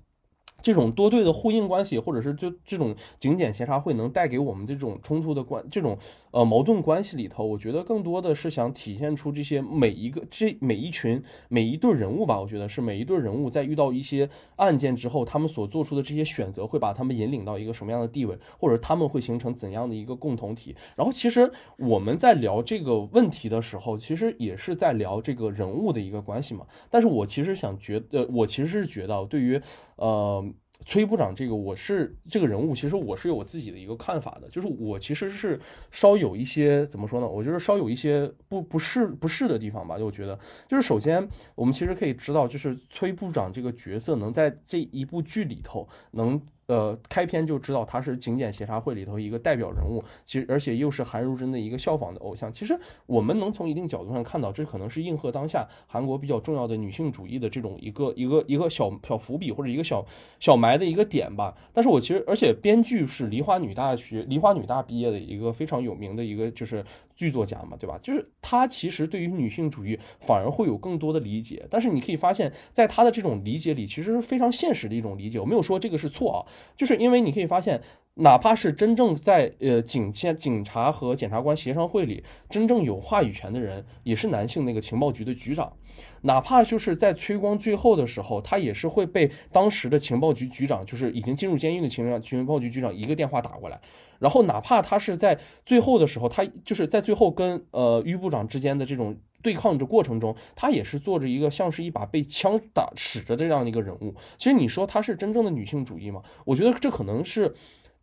这种多对的呼应关系，或者是就这种景点协查会能带给我们这种冲突的关，这种呃矛盾关系里头，我觉得更多的是想体现出这些每一个这每一群每一对人物吧。我觉得是每一对人物在遇到一些案件之后，他们所做出的这些选择，会把他们引领到一个什么样的地位，或者他们会形成怎样的一个共同体。然后，其实我们在聊这个问题的时候，其实也是在聊这个人物的一个关系嘛。但是我其实想觉得，我其实是觉得对于呃。崔部长，这个我是这个人物，其实我是有我自己的一个看法的，就是我其实是稍有一些怎么说呢？我就是稍有一些不不适不适的地方吧。就我觉得，就是首先我们其实可以知道，就是崔部长这个角色能在这一部剧里头能。呃，开篇就知道他是警检协查会里头一个代表人物，其实而且又是韩如真的一个效仿的偶像。其实我们能从一定角度上看到，这可能是应和当下韩国比较重要的女性主义的这种一个一个一个小小伏笔或者一个小小埋的一个点吧。但是我其实，而且编剧是梨花女大学梨花女大毕业的一个非常有名的一个就是剧作家嘛，对吧？就是他其实对于女性主义反而会有更多的理解。但是你可以发现，在他的这种理解里，其实是非常现实的一种理解。我没有说这个是错啊。就是因为你可以发现，哪怕是真正在呃警线警察和检察官协商会里真正有话语权的人，也是男性那个情报局的局长。哪怕就是在崔光最后的时候，他也是会被当时的情报局局长，就是已经进入监狱的情报情报局局长一个电话打过来。然后哪怕他是在最后的时候，他就是在最后跟呃于部长之间的这种。对抗的过程中，他也是做着一个像是一把被枪打使着的这样的一个人物。其实你说他是真正的女性主义吗？我觉得这可能是。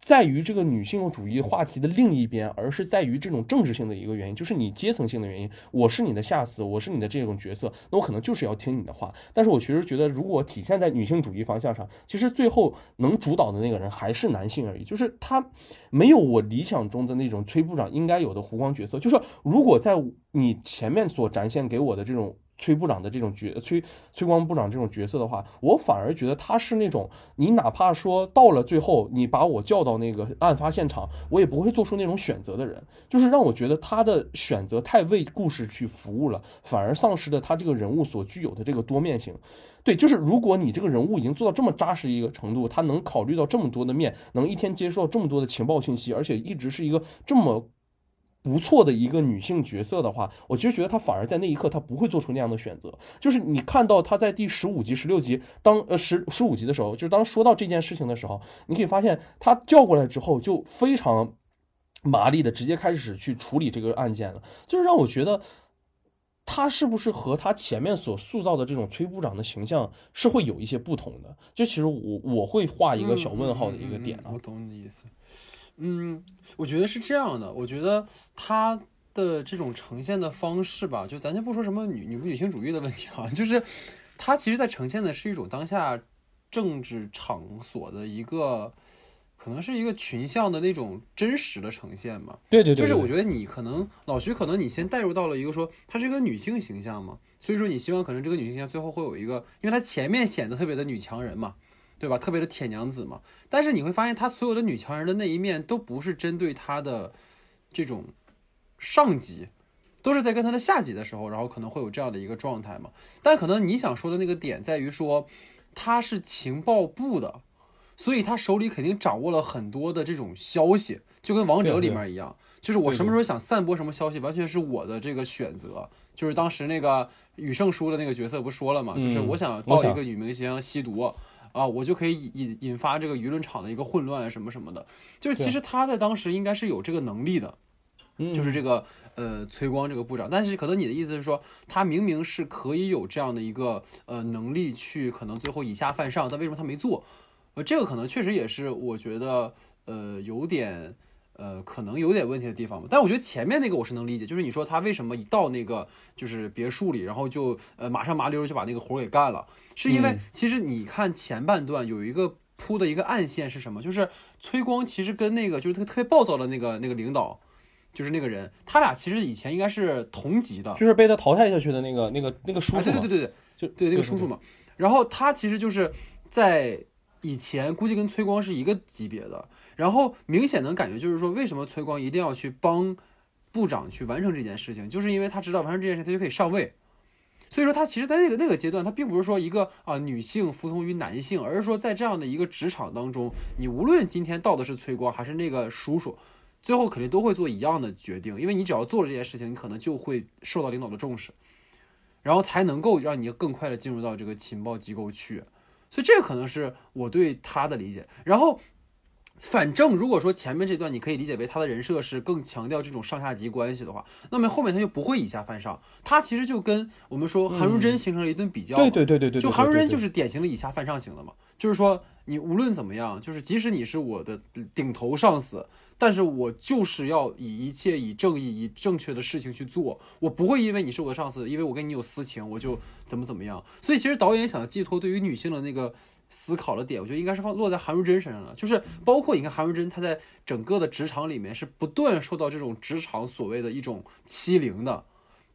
在于这个女性主义话题的另一边，而是在于这种政治性的一个原因，就是你阶层性的原因。我是你的下司，我是你的这种角色，那我可能就是要听你的话。但是我其实觉得，如果体现在女性主义方向上，其实最后能主导的那个人还是男性而已，就是他没有我理想中的那种崔部长应该有的湖光角色。就是如果在你前面所展现给我的这种。崔部长的这种角，崔崔光部长这种角色的话，我反而觉得他是那种，你哪怕说到了最后，你把我叫到那个案发现场，我也不会做出那种选择的人，就是让我觉得他的选择太为故事去服务了，反而丧失了他这个人物所具有的这个多面性。对，就是如果你这个人物已经做到这么扎实一个程度，他能考虑到这么多的面，能一天接受到这么多的情报信息，而且一直是一个这么。不错的一个女性角色的话，我其实觉得她反而在那一刻她不会做出那样的选择。就是你看到她在第十五集、十六集当呃十十五集的时候，就是当说到这件事情的时候，你可以发现她叫过来之后就非常麻利的直接开始去处理这个案件了，就是让我觉得她是不是和她前面所塑造的这种崔部长的形象是会有一些不同的？就其实我我会画一个小问号的一个点啊。我懂你的意思。嗯，我觉得是这样的。我觉得他的这种呈现的方式吧，就咱先不说什么女女不女性主义的问题啊，就是他其实在呈现的是一种当下政治场所的一个，可能是一个群像的那种真实的呈现嘛。对对对，就是我觉得你可能老徐可能你先带入到了一个说她是一个女性形象嘛，所以说你希望可能这个女性形象最后会有一个，因为她前面显得特别的女强人嘛。对吧？特别的铁娘子嘛，但是你会发现，她所有的女强人的那一面都不是针对她的这种上级，都是在跟她的下级的时候，然后可能会有这样的一个状态嘛。但可能你想说的那个点在于说，她是情报部的，所以他手里肯定掌握了很多的这种消息，就跟王者里面一样，就是我什么时候想散播什么消息，完全是我的这个选择。就是当时那个羽胜书的那个角色不说了嘛，就是我想报一个女明星吸毒。啊，我就可以引引发这个舆论场的一个混乱什么什么的，就是其实他在当时应该是有这个能力的，就是这个呃崔光这个部长，但是可能你的意思是说，他明明是可以有这样的一个呃能力去可能最后以下犯上，但为什么他没做？呃，这个可能确实也是我觉得呃有点。呃，可能有点问题的地方吧，但我觉得前面那个我是能理解，就是你说他为什么一到那个就是别墅里，然后就呃马上麻溜就把那个活给干了，是因为其实你看前半段有一个铺的一个暗线是什么？就是崔光其实跟那个就是特特别暴躁的那个那个领导，就是那个人，他俩其实以前应该是同级的，就是被他淘汰下去的那个那个那个叔叔，对对对对对，就对那个叔叔嘛。然后他其实就是在以前估计跟崔光是一个级别的。然后明显能感觉就是说，为什么崔光一定要去帮部长去完成这件事情，就是因为他知道完成这件事他就可以上位。所以说他其实，在那个那个阶段，他并不是说一个啊女性服从于男性，而是说在这样的一个职场当中，你无论今天到的是崔光还是那个叔叔，最后肯定都会做一样的决定，因为你只要做了这件事情，你可能就会受到领导的重视，然后才能够让你更快的进入到这个情报机构去。所以这个可能是我对他的理解，然后。反正如果说前面这段你可以理解为他的人设是更强调这种上下级关系的话，那么后面他就不会以下犯上。他其实就跟我们说韩如真形成了一顿比较。对对对对对。就韩如真就是典型的以下犯上型的嘛，就是说你无论怎么样，就是即使你是我的顶头上司，但是我就是要以一切以正义以正确的事情去做，我不会因为你是我的上司，因为我跟你有私情，我就怎么怎么样。所以其实导演想要寄托对于女性的那个。思考的点，我觉得应该是放落在韩如真身上了，就是包括你看韩如真，她在整个的职场里面是不断受到这种职场所谓的一种欺凌的，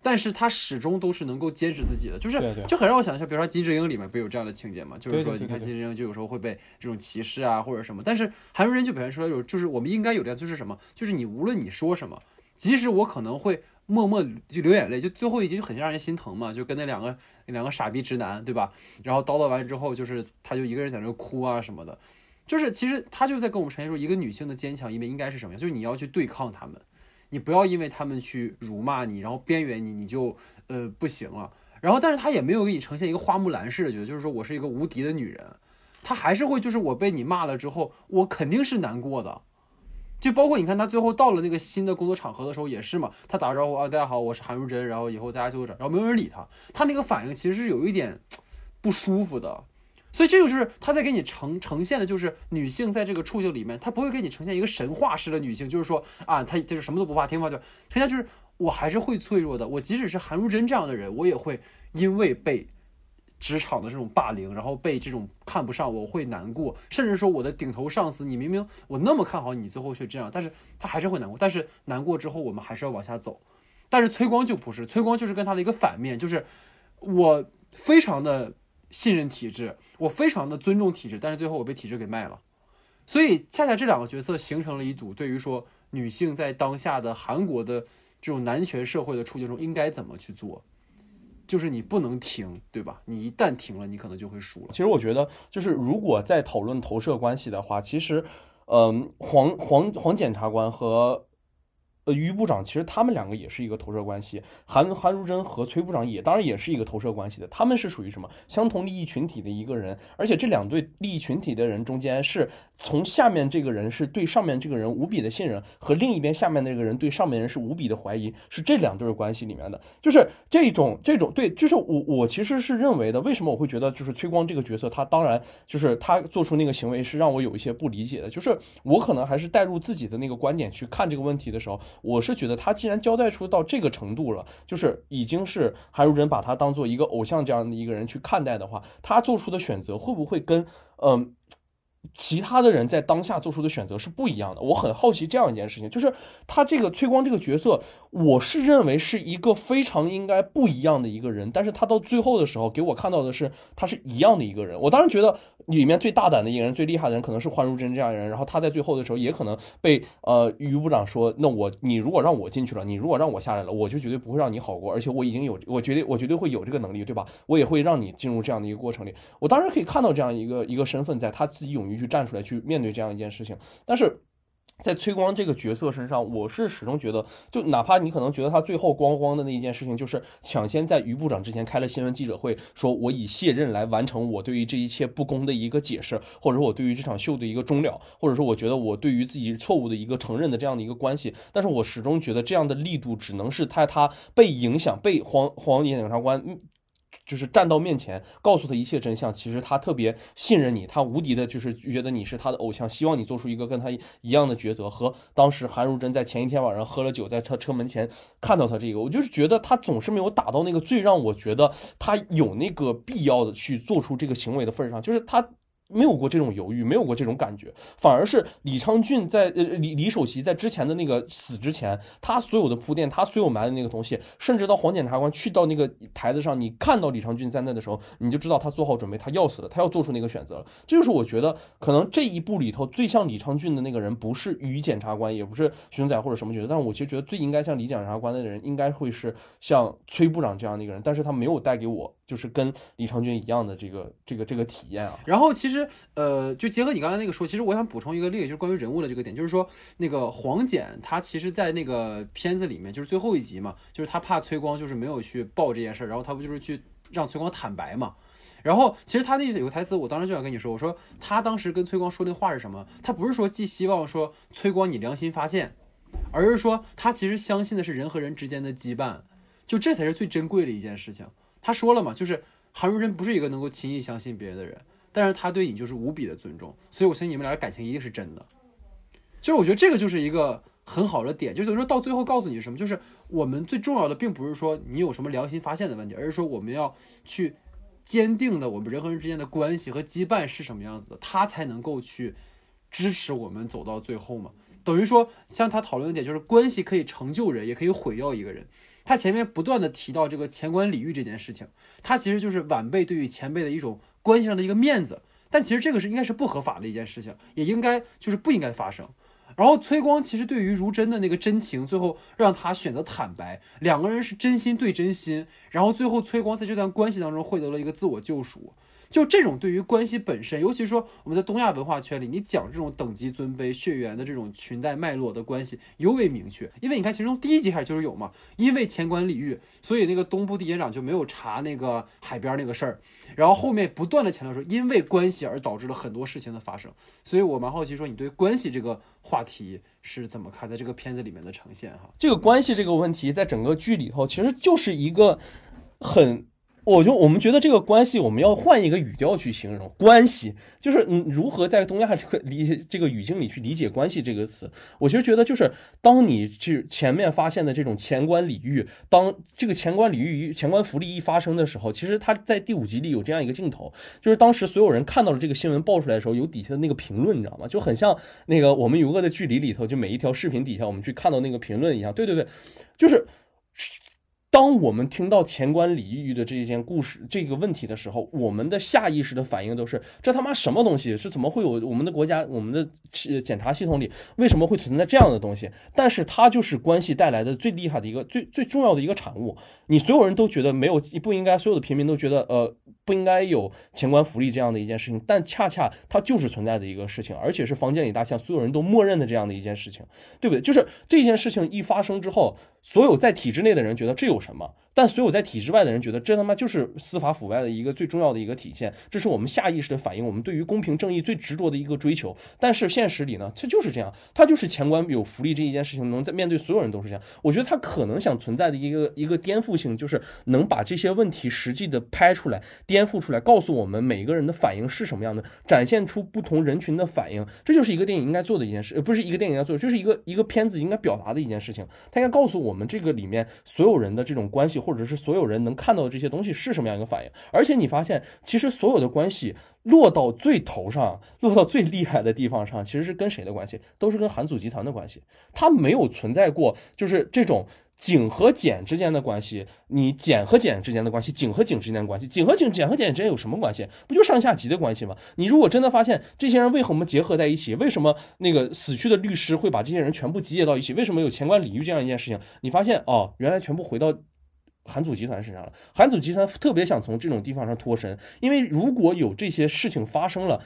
但是她始终都是能够坚持自己的，就是就很让我想象，比如说金智英里面不有这样的情节嘛，就是说你看金智英就有时候会被这种歧视啊或者什么，但是韩如真就表现出来有，就是我们应该有这样，就是什么，就是你无论你说什么，即使我可能会。默默就流眼泪，就最后一集就很让人心疼嘛，就跟那两个那两个傻逼直男，对吧？然后叨叨完之后，就是他就一个人在那哭啊什么的，就是其实他就在跟我们呈现出一个女性的坚强一面应该是什么样，就是你要去对抗他们，你不要因为他们去辱骂你，然后边缘你，你就呃不行了。然后但是他也没有给你呈现一个花木兰式的觉得，就是说我是一个无敌的女人，他还是会就是我被你骂了之后，我肯定是难过的。就包括你看他最后到了那个新的工作场合的时候也是嘛，他打招呼啊，大家好，我是韩如真，然后以后大家就会找，然后没有人理他，他那个反应其实是有一点不舒服的，所以这就是他在给你呈呈现的，就是女性在这个处境里面，他不会给你呈现一个神话式的女性，就是说啊，她就是什么都不怕，听话就，呈现就是我还是会脆弱的，我即使是韩如真这样的人，我也会因为被。职场的这种霸凌，然后被这种看不上，我会难过，甚至说我的顶头上司，你明明我那么看好你，最后却这样，但是他还是会难过。但是难过之后，我们还是要往下走。但是崔光就不是，崔光就是跟他的一个反面，就是我非常的信任体制，我非常的尊重体制，但是最后我被体制给卖了。所以恰恰这两个角色形成了一堵，对于说女性在当下的韩国的这种男权社会的处境中应该怎么去做。就是你不能停，对吧？你一旦停了，你可能就会输了。其实我觉得，就是如果在讨论投射关系的话，其实，嗯，黄黄黄检察官和。呃，于部长其实他们两个也是一个投射关系，韩韩如真和崔部长也当然也是一个投射关系的，他们是属于什么相同利益群体的一个人，而且这两对利益群体的人中间是从下面这个人是对上面这个人无比的信任，和另一边下面那个人对上面人是无比的怀疑，是这两对关系里面的，就是这种这种对，就是我我其实是认为的，为什么我会觉得就是崔光这个角色，他当然就是他做出那个行为是让我有一些不理解的，就是我可能还是带入自己的那个观点去看这个问题的时候。我是觉得他既然交代出到这个程度了，就是已经是韩如真把他当做一个偶像这样的一个人去看待的话，他做出的选择会不会跟嗯其他的人在当下做出的选择是不一样的。我很好奇这样一件事情，就是他这个崔光这个角色，我是认为是一个非常应该不一样的一个人，但是他到最后的时候给我看到的是他是一样的一个人。我当然觉得里面最大胆的一个人、最厉害的人可能是黄如真这样的人，然后他在最后的时候也可能被呃于部长说，那我你如果让我进去了，你如果让我下来了，我就绝对不会让你好过，而且我已经有，我绝对我绝对会有这个能力，对吧？我也会让你进入这样的一个过程里。我当然可以看到这样一个一个身份，在他自己勇于去站出来去面对这样一件事情，但是。在崔光这个角色身上，我是始终觉得，就哪怕你可能觉得他最后光光的那一件事情，就是抢先在于部长之前开了新闻记者会，说我以卸任来完成我对于这一切不公的一个解释，或者说我对于这场秀的一个终了，或者说我觉得我对于自己错误的一个承认的这样的一个关系。但是我始终觉得这样的力度只能是他他被影响，被黄黄检察官。就是站到面前，告诉他一切真相。其实他特别信任你，他无敌的，就是觉得你是他的偶像，希望你做出一个跟他一样的抉择。和当时韩如真在前一天晚上喝了酒，在他车门前看到他这个，我就是觉得他总是没有打到那个最让我觉得他有那个必要的去做出这个行为的份上，就是他。没有过这种犹豫，没有过这种感觉，反而是李昌俊在呃李李首席在之前的那个死之前，他所有的铺垫，他所有埋的那个东西，甚至到黄检察官去到那个台子上，你看到李昌俊在那的时候，你就知道他做好准备，他要死了，他要做出那个选择了。这就是我觉得可能这一部里头最像李昌俊的那个人，不是于检察官，也不是熊仔或者什么角色，但我其实觉得最应该像李检察官的人，应该会是像崔部长这样的一个人，但是他没有带给我。就是跟李昌俊一样的这个这个这个体验啊，然后其实其实呃，就结合你刚才那个说，其实我想补充一个例子，就是关于人物的这个点，就是说那个黄简他其实，在那个片子里面，就是最后一集嘛，就是他怕崔光就是没有去报这件事儿，然后他不就是去让崔光坦白嘛，然后其实他那有个台词，我当时就想跟你说，我说他当时跟崔光说那话是什么？他不是说寄希望说崔光你良心发现，而是说他其实相信的是人和人之间的羁绊，就这才是最珍贵的一件事情。他说了嘛，就是韩如真不是一个能够轻易相信别人的人，但是他对你就是无比的尊重，所以我相信你们俩的感情一定是真的。就是我觉得这个就是一个很好的点，就等于说到最后告诉你什么，就是我们最重要的并不是说你有什么良心发现的问题，而是说我们要去坚定的我们人和人之间的关系和羁绊是什么样子的，他才能够去支持我们走到最后嘛。等于说像他讨论的点就是关系可以成就人，也可以毁掉一个人。他前面不断的提到这个前官礼遇这件事情，他其实就是晚辈对于前辈的一种关系上的一个面子，但其实这个是应该是不合法的一件事情，也应该就是不应该发生。然后崔光其实对于如真的那个真情，最后让他选择坦白，两个人是真心对真心，然后最后崔光在这段关系当中获得了一个自我救赎。就这种对于关系本身，尤其说我们在东亚文化圈里，你讲这种等级尊卑、血缘的这种裙带脉络的关系尤为明确。因为你看，其中第一集开始就是有嘛，因为前官李煜，所以那个东部地检长就没有查那个海边那个事儿。然后后面不断的强调说，因为关系而导致了很多事情的发生。所以我蛮好奇，说你对关系这个话题是怎么看，在这个片子里面的呈现哈？这个关系这个问题，在整个剧里头，其实就是一个很。我就我们觉得这个关系，我们要换一个语调去形容关系，就是嗯，如何在东亚这个理这个语境里去理解“关系”这个词。我其实觉得，就是当你去前面发现的这种前官礼遇，当这个前官礼遇、前官福利一发生的时候，其实他在第五集里有这样一个镜头，就是当时所有人看到了这个新闻爆出来的时候，有底下的那个评论，你知道吗？就很像那个我们与恶的距离里头，就每一条视频底下我们去看到那个评论一样。对对对，就是。当我们听到前官李玉的这一件故事这个问题的时候，我们的下意识的反应都是：这他妈什么东西？是怎么会有我们的国家、我们的检查系统里为什么会存在这样的东西？但是它就是关系带来的最厉害的一个、最最重要的一个产物。你所有人都觉得没有不应该，所有的平民都觉得呃不应该有前官福利这样的一件事情，但恰恰它就是存在的一个事情，而且是房间里大象，所有人都默认的这样的一件事情，对不对？就是这件事情一发生之后，所有在体制内的人觉得这有什么？但所有在体制外的人觉得，这他妈就是司法腐败的一个最重要的一个体现，这是我们下意识的反应，我们对于公平正义最执着的一个追求。但是现实里呢，它就是这样，它就是前官有福利这一件事情，能在面对所有人都是这样。我觉得他可能想存在的一个一个颠覆性，就是能把这些问题实际的拍出来，颠覆出来，告诉我们每个人的反应是什么样的，展现出不同人群的反应。这就是一个电影应该做的一件事，呃，不是一个电影要做，就是一个一个片子应该表达的一件事情。它应该告诉我们这个里面所有人的这种关系，或者是所有人能看到的这些东西是什么样一个反应。而且你发现，其实所有的关系落到最头上，落到最厉害的地方上，其实是跟谁的关系？都是跟韩祖集团的关系。它没有存在过，就是这种。井和碱之间的关系，你碱和碱之间的关系，井和井之间的关系，井和井、碱和碱之间有什么关系？不就上下级的关系吗？你如果真的发现这些人为什么结合在一起，为什么那个死去的律师会把这些人全部集结到一起？为什么有前官李煜这样一件事情？你发现哦，原来全部回到韩祖集团身上了。韩祖集团特别想从这种地方上脱身，因为如果有这些事情发生了。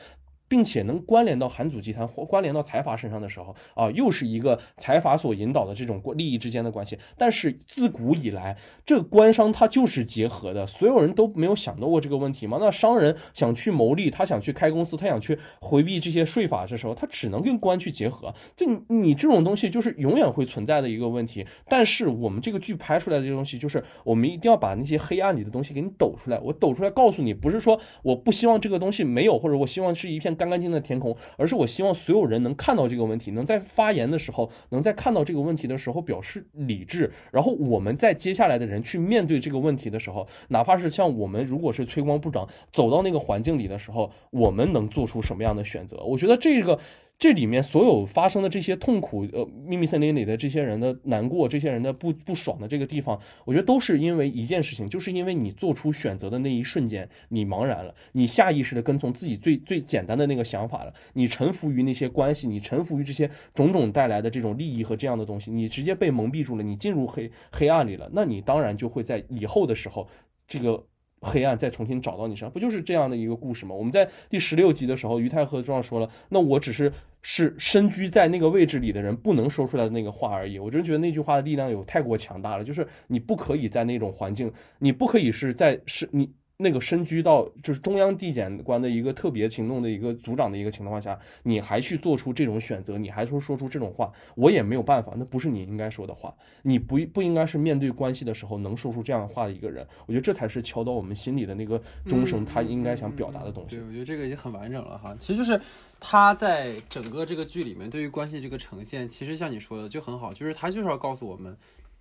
并且能关联到韩祖集团或关联到财阀身上的时候啊，又是一个财阀所引导的这种利益之间的关系。但是自古以来，这个官商它就是结合的，所有人都没有想到过这个问题吗？那商人想去牟利，他想去开公司，他想去回避这些税法的时候，他只能跟官去结合。这你这种东西就是永远会存在的一个问题。但是我们这个剧拍出来的这东西，就是我们一定要把那些黑暗里的东西给你抖出来。我抖出来告诉你，不是说我不希望这个东西没有，或者我希望是一片。干干净净的天空，而是我希望所有人能看到这个问题，能在发言的时候，能在看到这个问题的时候表示理智。然后我们在接下来的人去面对这个问题的时候，哪怕是像我们如果是崔光部长走到那个环境里的时候，我们能做出什么样的选择？我觉得这个。这里面所有发生的这些痛苦，呃，秘密森林里的这些人的难过，这些人的不不爽的这个地方，我觉得都是因为一件事情，就是因为你做出选择的那一瞬间，你茫然了，你下意识的跟从自己最最简单的那个想法了，你臣服于那些关系，你臣服于这些种种带来的这种利益和这样的东西，你直接被蒙蔽住了，你进入黑黑暗里了，那你当然就会在以后的时候，这个。黑暗再重新找到你身上，不就是这样的一个故事吗？我们在第十六集的时候，于太和庄说了，那我只是是身居在那个位置里的人不能说出来的那个话而已。我真觉得那句话的力量有太过强大了，就是你不可以在那种环境，你不可以是在是你。那个身居到就是中央地检官的一个特别行动的一个组长的一个情况下，你还去做出这种选择，你还说说出这种话，我也没有办法，那不是你应该说的话，你不不应该是面对关系的时候能说出这样的话的一个人。我觉得这才是敲到我们心里的那个钟声，他应该想表达的东西。对，我觉得这个已经很完整了哈。其实就是他在整个这个剧里面对于关系这个呈现，其实像你说的就很好，就是他就是要告诉我们。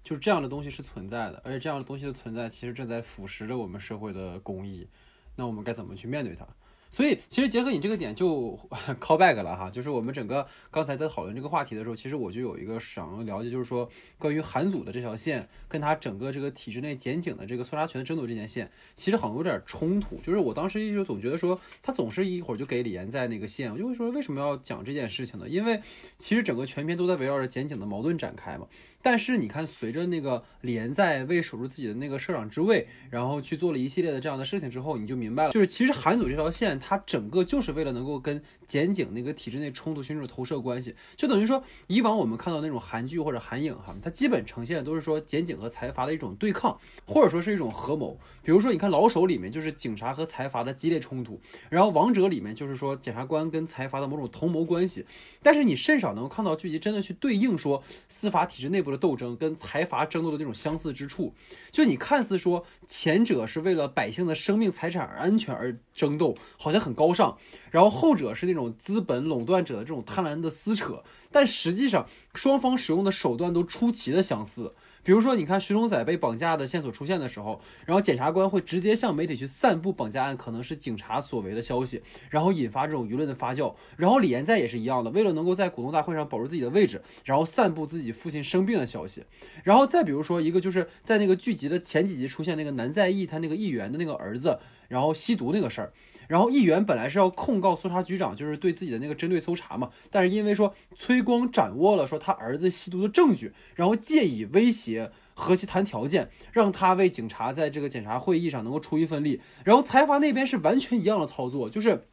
就是这样的东西是存在的，而且这样的东西的存在其实正在腐蚀着我们社会的公益。那我们该怎么去面对它？所以，其实结合你这个点就 call back 了哈，就是我们整个刚才在讨论这个话题的时候，其实我就有一个想要了解，就是说关于韩祖的这条线，跟他整个这个体制内检警的这个搜查权的争夺这件线，其实好像有点冲突。就是我当时就总觉得说，他总是一会儿就给李岩在那个线，我就会说为什么要讲这件事情呢？因为其实整个全篇都在围绕着检警的矛盾展开嘛。但是你看，随着那个李岩在为守住自己的那个社长之位，然后去做了一系列的这样的事情之后，你就明白了，就是其实韩组这条线，它整个就是为了能够跟检警那个体制内冲突寻求投射关系，就等于说以往我们看到那种韩剧或者韩影哈，它基本呈现的都是说检警和财阀的一种对抗，或者说是一种合谋。比如说你看老手里面就是警察和财阀的激烈冲突，然后王者里面就是说检察官跟财阀的某种同谋关系。但是你甚少能够看到剧集真的去对应说司法体制内部的斗争跟财阀争斗的那种相似之处。就你看似说前者是为了百姓的生命财产安全而争斗，好像很高尚，然后后者是那种资本垄断者的这种贪婪的撕扯，但实际上双方使用的手段都出奇的相似。比如说，你看徐龙仔被绑架的线索出现的时候，然后检察官会直接向媒体去散布绑架案可能是警察所为的消息，然后引发这种舆论的发酵。然后李延在也是一样的，为了能够在股东大会上保住自己的位置，然后散布自己父亲生病的消息。然后再比如说一个，就是在那个剧集的前几集出现那个南在义他那个议员的那个儿子，然后吸毒那个事儿。然后议员本来是要控告搜查局长，就是对自己的那个针对搜查嘛，但是因为说崔光掌握了说他儿子吸毒的证据，然后借以威胁何其谈条件，让他为警察在这个检查会议上能够出一份力。然后财阀那边是完全一样的操作，就是。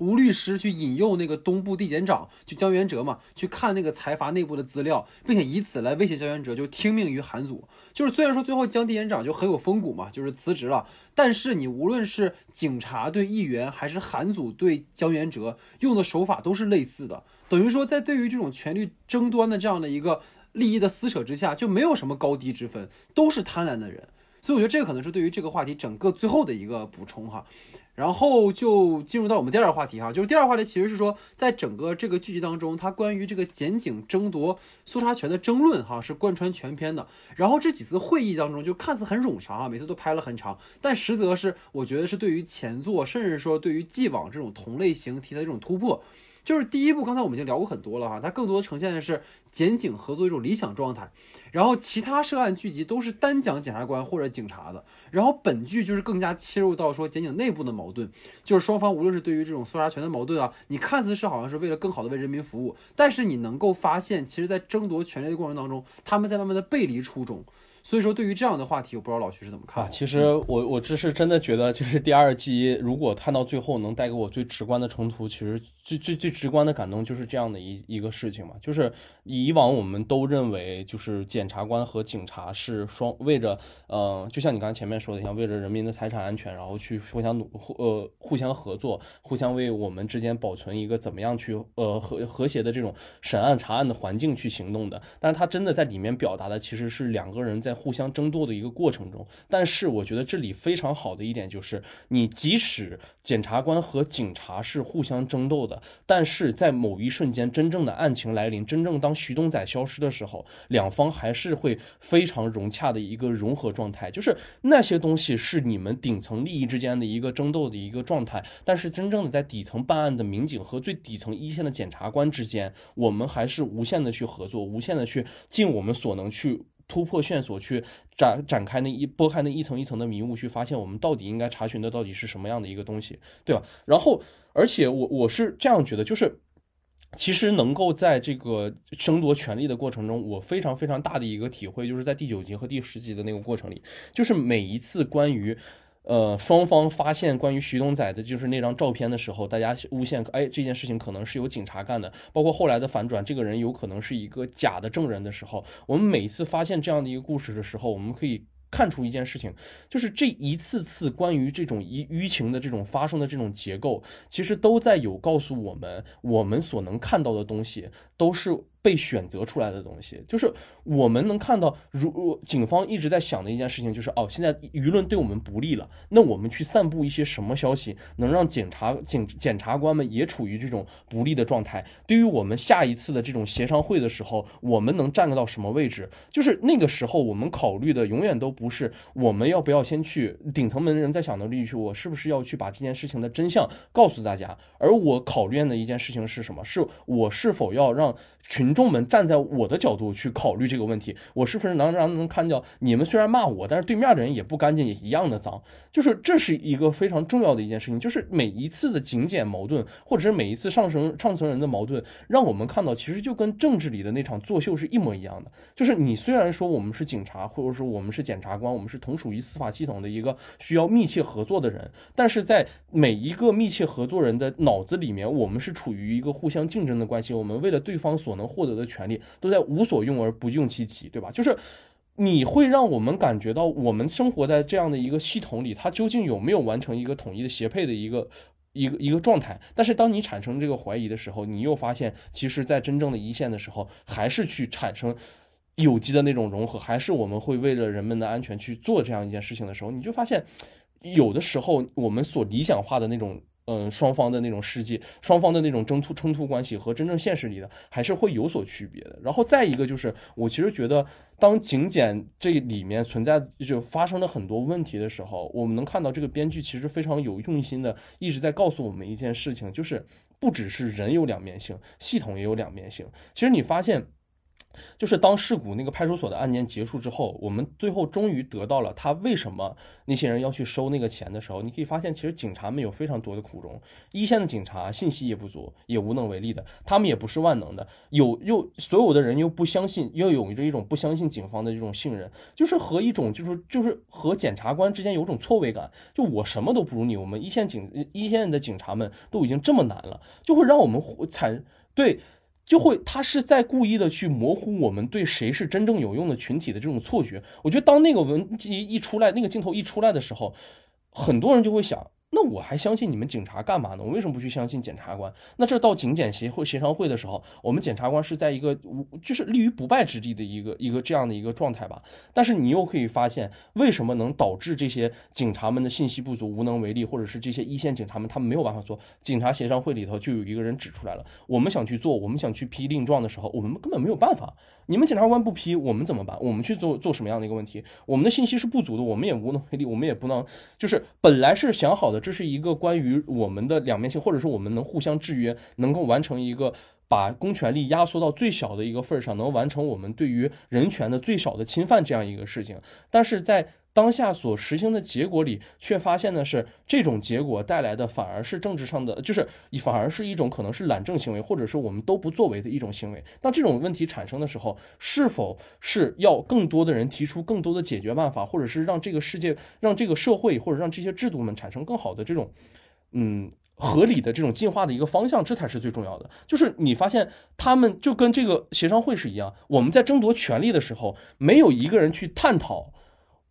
吴律师去引诱那个东部地检长，就江元哲嘛，去看那个财阀内部的资料，并且以此来威胁江元哲，就听命于韩祖。就是虽然说最后江地检长就很有风骨嘛，就是辞职了，但是你无论是警察对议员，还是韩祖对江元哲，用的手法都是类似的。等于说，在对于这种权力争端的这样的一个利益的撕扯之下，就没有什么高低之分，都是贪婪的人。所以我觉得这个可能是对于这个话题整个最后的一个补充哈。然后就进入到我们第二个话题哈，就是第二个话题其实是说，在整个这个剧集当中，它关于这个检警争夺搜查权的争论哈，是贯穿全篇的。然后这几次会议当中，就看似很冗长啊，每次都拍了很长，但实则是我觉得是对于前作，甚至说对于既往这种同类型题材这种突破。就是第一部，刚才我们已经聊过很多了哈，它更多呈现的是检警合作一种理想状态，然后其他涉案剧集都是单讲检察官或者警察的，然后本剧就是更加切入到说检警内部的矛盾，就是双方无论是对于这种搜查权的矛盾啊，你看似是好像是为了更好的为人民服务，但是你能够发现，其实在争夺权力的过程当中，他们在慢慢的背离初衷。所以说，对于这样的话题，我不知道老徐是怎么看。其实我我这是真的觉得，就是第二季如果看到最后能带给我最直观的冲突，其实。最最最直观的感动就是这样的一一个事情嘛，就是以往我们都认为，就是检察官和警察是双为着，呃，就像你刚才前面说的一样，为了人民的财产安全，然后去互相努呃互相合作，互相为我们之间保存一个怎么样去呃和和谐的这种审案查案的环境去行动的。但是他真的在里面表达的其实是两个人在在互相争夺的一个过程中。但是我觉得这里非常好的一点就是，你即使检察官和警察是互相争斗的。但是在某一瞬间，真正的案情来临，真正当徐东仔消失的时候，两方还是会非常融洽的一个融合状态。就是那些东西是你们顶层利益之间的一个争斗的一个状态，但是真正的在底层办案的民警和最底层一线的检察官之间，我们还是无限的去合作，无限的去尽我们所能去。突破线索，去展展开那一拨开那一层一层的迷雾，去发现我们到底应该查询的到底是什么样的一个东西，对吧？然后，而且我我是这样觉得，就是其实能够在这个争夺权力的过程中，我非常非常大的一个体会，就是在第九集和第十集的那个过程里，就是每一次关于。呃，双方发现关于徐东仔的就是那张照片的时候，大家诬陷，哎，这件事情可能是有警察干的。包括后来的反转，这个人有可能是一个假的证人的时候，我们每次发现这样的一个故事的时候，我们可以看出一件事情，就是这一次次关于这种舆舆情的这种发生的这种结构，其实都在有告诉我们，我们所能看到的东西都是。被选择出来的东西，就是我们能看到，如警方一直在想的一件事情，就是哦，现在舆论对我们不利了，那我们去散布一些什么消息，能让检察警检察官们也处于这种不利的状态？对于我们下一次的这种协商会的时候，我们能站到什么位置？就是那个时候，我们考虑的永远都不是我们要不要先去顶层门人在想的利益去，我是不是要去把这件事情的真相告诉大家？而我考虑的一件事情是什么？是我是否要让群。群众们站在我的角度去考虑这个问题，我是不是能让能看到你们虽然骂我，但是对面的人也不干净，也一样的脏。就是这是一个非常重要的一件事情，就是每一次的警检矛盾，或者是每一次上层上层人的矛盾，让我们看到其实就跟政治里的那场作秀是一模一样的。就是你虽然说我们是警察，或者说我们是检察官，我们是同属于司法系统的一个需要密切合作的人，但是在每一个密切合作人的脑子里面，我们是处于一个互相竞争的关系，我们为了对方所能获。获得的权利都在无所用而不用其极，对吧？就是你会让我们感觉到，我们生活在这样的一个系统里，它究竟有没有完成一个统一的协配的一个一个一个状态？但是当你产生这个怀疑的时候，你又发现，其实，在真正的一线的时候，还是去产生有机的那种融合，还是我们会为了人们的安全去做这样一件事情的时候，你就发现，有的时候我们所理想化的那种。嗯，双方的那种世界，双方的那种争突冲突关系和真正现实里的还是会有所区别的。然后再一个就是，我其实觉得，当警检这里面存在就发生了很多问题的时候，我们能看到这个编剧其实非常有用心的一直在告诉我们一件事情，就是不只是人有两面性，系统也有两面性。其实你发现。就是当事故那个派出所的案件结束之后，我们最后终于得到了他为什么那些人要去收那个钱的时候，你可以发现，其实警察们有非常多的苦衷。一线的警察信息也不足，也无能为力的，他们也不是万能的。有又所有的人又不相信，又有着一种不相信警方的这种信任，就是和一种就是就是和检察官之间有种错位感。就我什么都不如你，我们一线警一线的警察们都已经这么难了，就会让我们产对。就会，他是在故意的去模糊我们对谁是真正有用的群体的这种错觉。我觉得当那个文一一出来，那个镜头一出来的时候，很多人就会想，那我还相信你们警察干嘛呢？我为什么不去相信检察官？那这到警检协会协商会的时候，我们检察官是在一个无就是立于不败之地的一个一个这样的一个状态吧。但是你又可以发现，为什么能导致这些警察们的信息不足、无能为力，或者是这些一线警察们他们没有办法做？警察协商会里头就有一个人指出来了，我们想去做，我们想去批令状的时候，我们根本没有办法。你们检察官不批，我们怎么办？我们去做做什么样的一个问题？我们的信息是不足的，我们也无能为力，我们也不能，就是本来是想好的，这这是一个关于我们的两面性，或者说我们能互相制约，能够完成一个把公权力压缩到最小的一个份儿上，能完成我们对于人权的最少的侵犯这样一个事情，但是在。当下所实行的结果里，却发现的是，这种结果带来的反而是政治上的，就是反而是一种可能是懒政行为，或者是我们都不作为的一种行为。当这种问题产生的时候，是否是要更多的人提出更多的解决办法，或者是让这个世界、让这个社会或者让这些制度们产生更好的这种，嗯，合理的这种进化的一个方向，这才是最重要的。就是你发现他们就跟这个协商会是一样，我们在争夺权利的时候，没有一个人去探讨。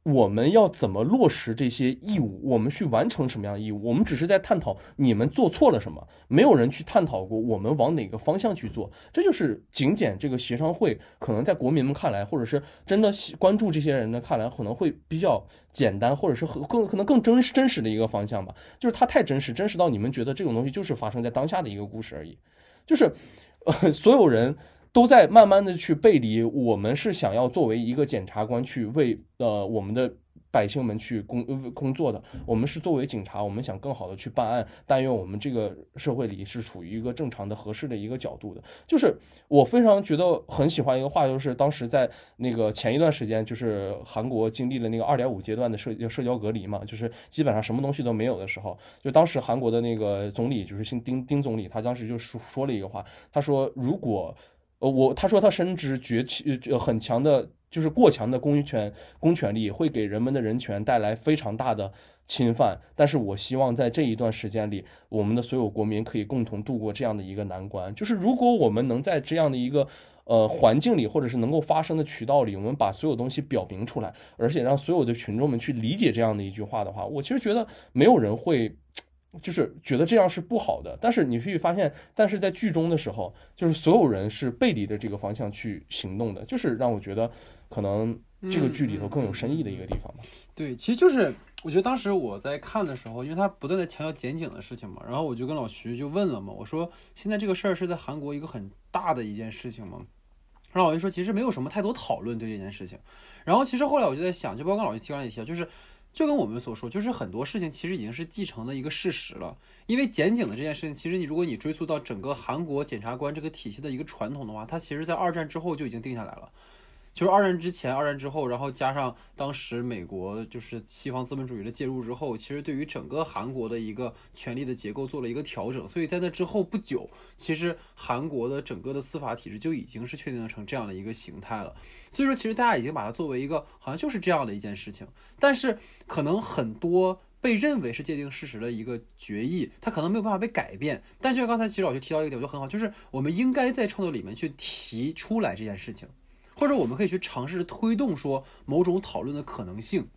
我们要怎么落实这些义务？我们去完成什么样的义务？我们只是在探讨你们做错了什么，没有人去探讨过我们往哪个方向去做。这就是警检这个协商会，可能在国民们看来，或者是真的关注这些人的看来，可能会比较简单，或者是更可能更真实真实的一个方向吧。就是它太真实，真实到你们觉得这种东西就是发生在当下的一个故事而已。就是，呃，所有人。都在慢慢的去背离，我们是想要作为一个检察官去为呃我们的百姓们去工工作的，我们是作为警察，我们想更好的去办案，但愿我们这个社会里是处于一个正常的、合适的一个角度的。就是我非常觉得很喜欢一个话，就是当时在那个前一段时间，就是韩国经历了那个二点五阶段的社社交隔离嘛，就是基本上什么东西都没有的时候，就当时韩国的那个总理就是姓丁丁总理，他当时就说说了一个话，他说如果呃，我他说他深知崛起呃很强的，就是过强的公权公权力会给人们的人权带来非常大的侵犯，但是我希望在这一段时间里，我们的所有国民可以共同度过这样的一个难关。就是如果我们能在这样的一个呃环境里，或者是能够发生的渠道里，我们把所有东西表明出来，而且让所有的群众们去理解这样的一句话的话，我其实觉得没有人会。就是觉得这样是不好的，但是你会发现，但是在剧中的时候，就是所有人是背离着这个方向去行动的，就是让我觉得可能这个剧里头更有深意的一个地方吧。对，其实就是我觉得当时我在看的时候，因为他不断的强调检警的事情嘛，然后我就跟老徐就问了嘛，我说现在这个事儿是在韩国一个很大的一件事情吗？然后老徐说其实没有什么太多讨论对这件事情。然后其实后来我就在想，就包括跟老徐提完也提到，就是。就跟我们所说，就是很多事情其实已经是继承的一个事实了。因为检警的这件事情，其实你如果你追溯到整个韩国检察官这个体系的一个传统的话，它其实在二战之后就已经定下来了。就是二战之前、二战之后，然后加上当时美国就是西方资本主义的介入之后，其实对于整个韩国的一个权力的结构做了一个调整。所以在那之后不久，其实韩国的整个的司法体制就已经是确定成这样的一个形态了。所以说，其实大家已经把它作为一个好像就是这样的一件事情。但是可能很多被认为是界定事实的一个决议，它可能没有办法被改变。但就像刚才其实老师提到一个点，我觉得很好，就是我们应该在创作里面去提出来这件事情。或者我们可以去尝试推动说某种讨论的可能性，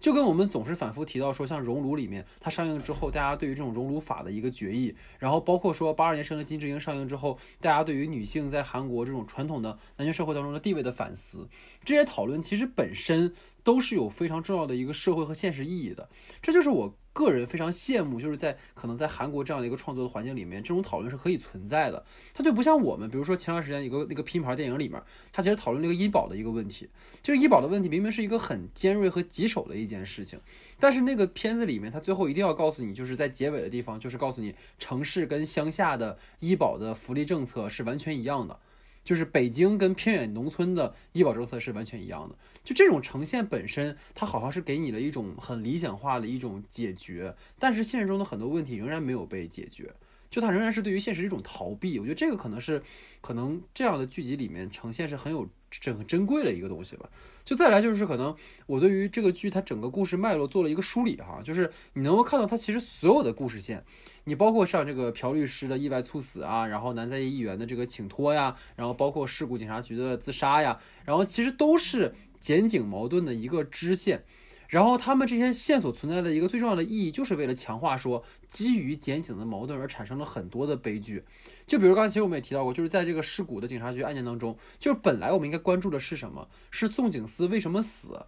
就跟我们总是反复提到说，像《熔炉》里面它上映之后，大家对于这种熔炉法的一个决议，然后包括说八二年生的金智英上映之后，大家对于女性在韩国这种传统的男权社会当中的地位的反思，这些讨论其实本身都是有非常重要的一个社会和现实意义的，这就是我。个人非常羡慕，就是在可能在韩国这样的一个创作的环境里面，这种讨论是可以存在的。它就不像我们，比如说前段时间一个那个拼盘电影里面，它其实讨论那个医保的一个问题。这个医保的问题明明是一个很尖锐和棘手的一件事情，但是那个片子里面，它最后一定要告诉你，就是在结尾的地方，就是告诉你城市跟乡下的医保的福利政策是完全一样的。就是北京跟偏远农村的医保政策是完全一样的，就这种呈现本身，它好像是给你了一种很理想化的一种解决，但是现实中的很多问题仍然没有被解决，就它仍然是对于现实一种逃避。我觉得这个可能是，可能这样的剧集里面呈现是很有很珍贵的一个东西吧。就再来就是可能我对于这个剧它整个故事脉络做了一个梳理哈，就是你能够看到它其实所有的故事线。你包括像这个朴律师的意外猝死啊，然后南在议员的这个请托呀，然后包括事故警察局的自杀呀，然后其实都是检警矛盾的一个支线。然后他们这些线索存在的一个最重要的意义，就是为了强化说基于检警的矛盾而产生了很多的悲剧。就比如刚才其实我们也提到过，就是在这个尸骨的警察局案件当中，就是本来我们应该关注的是什么？是宋景思为什么死？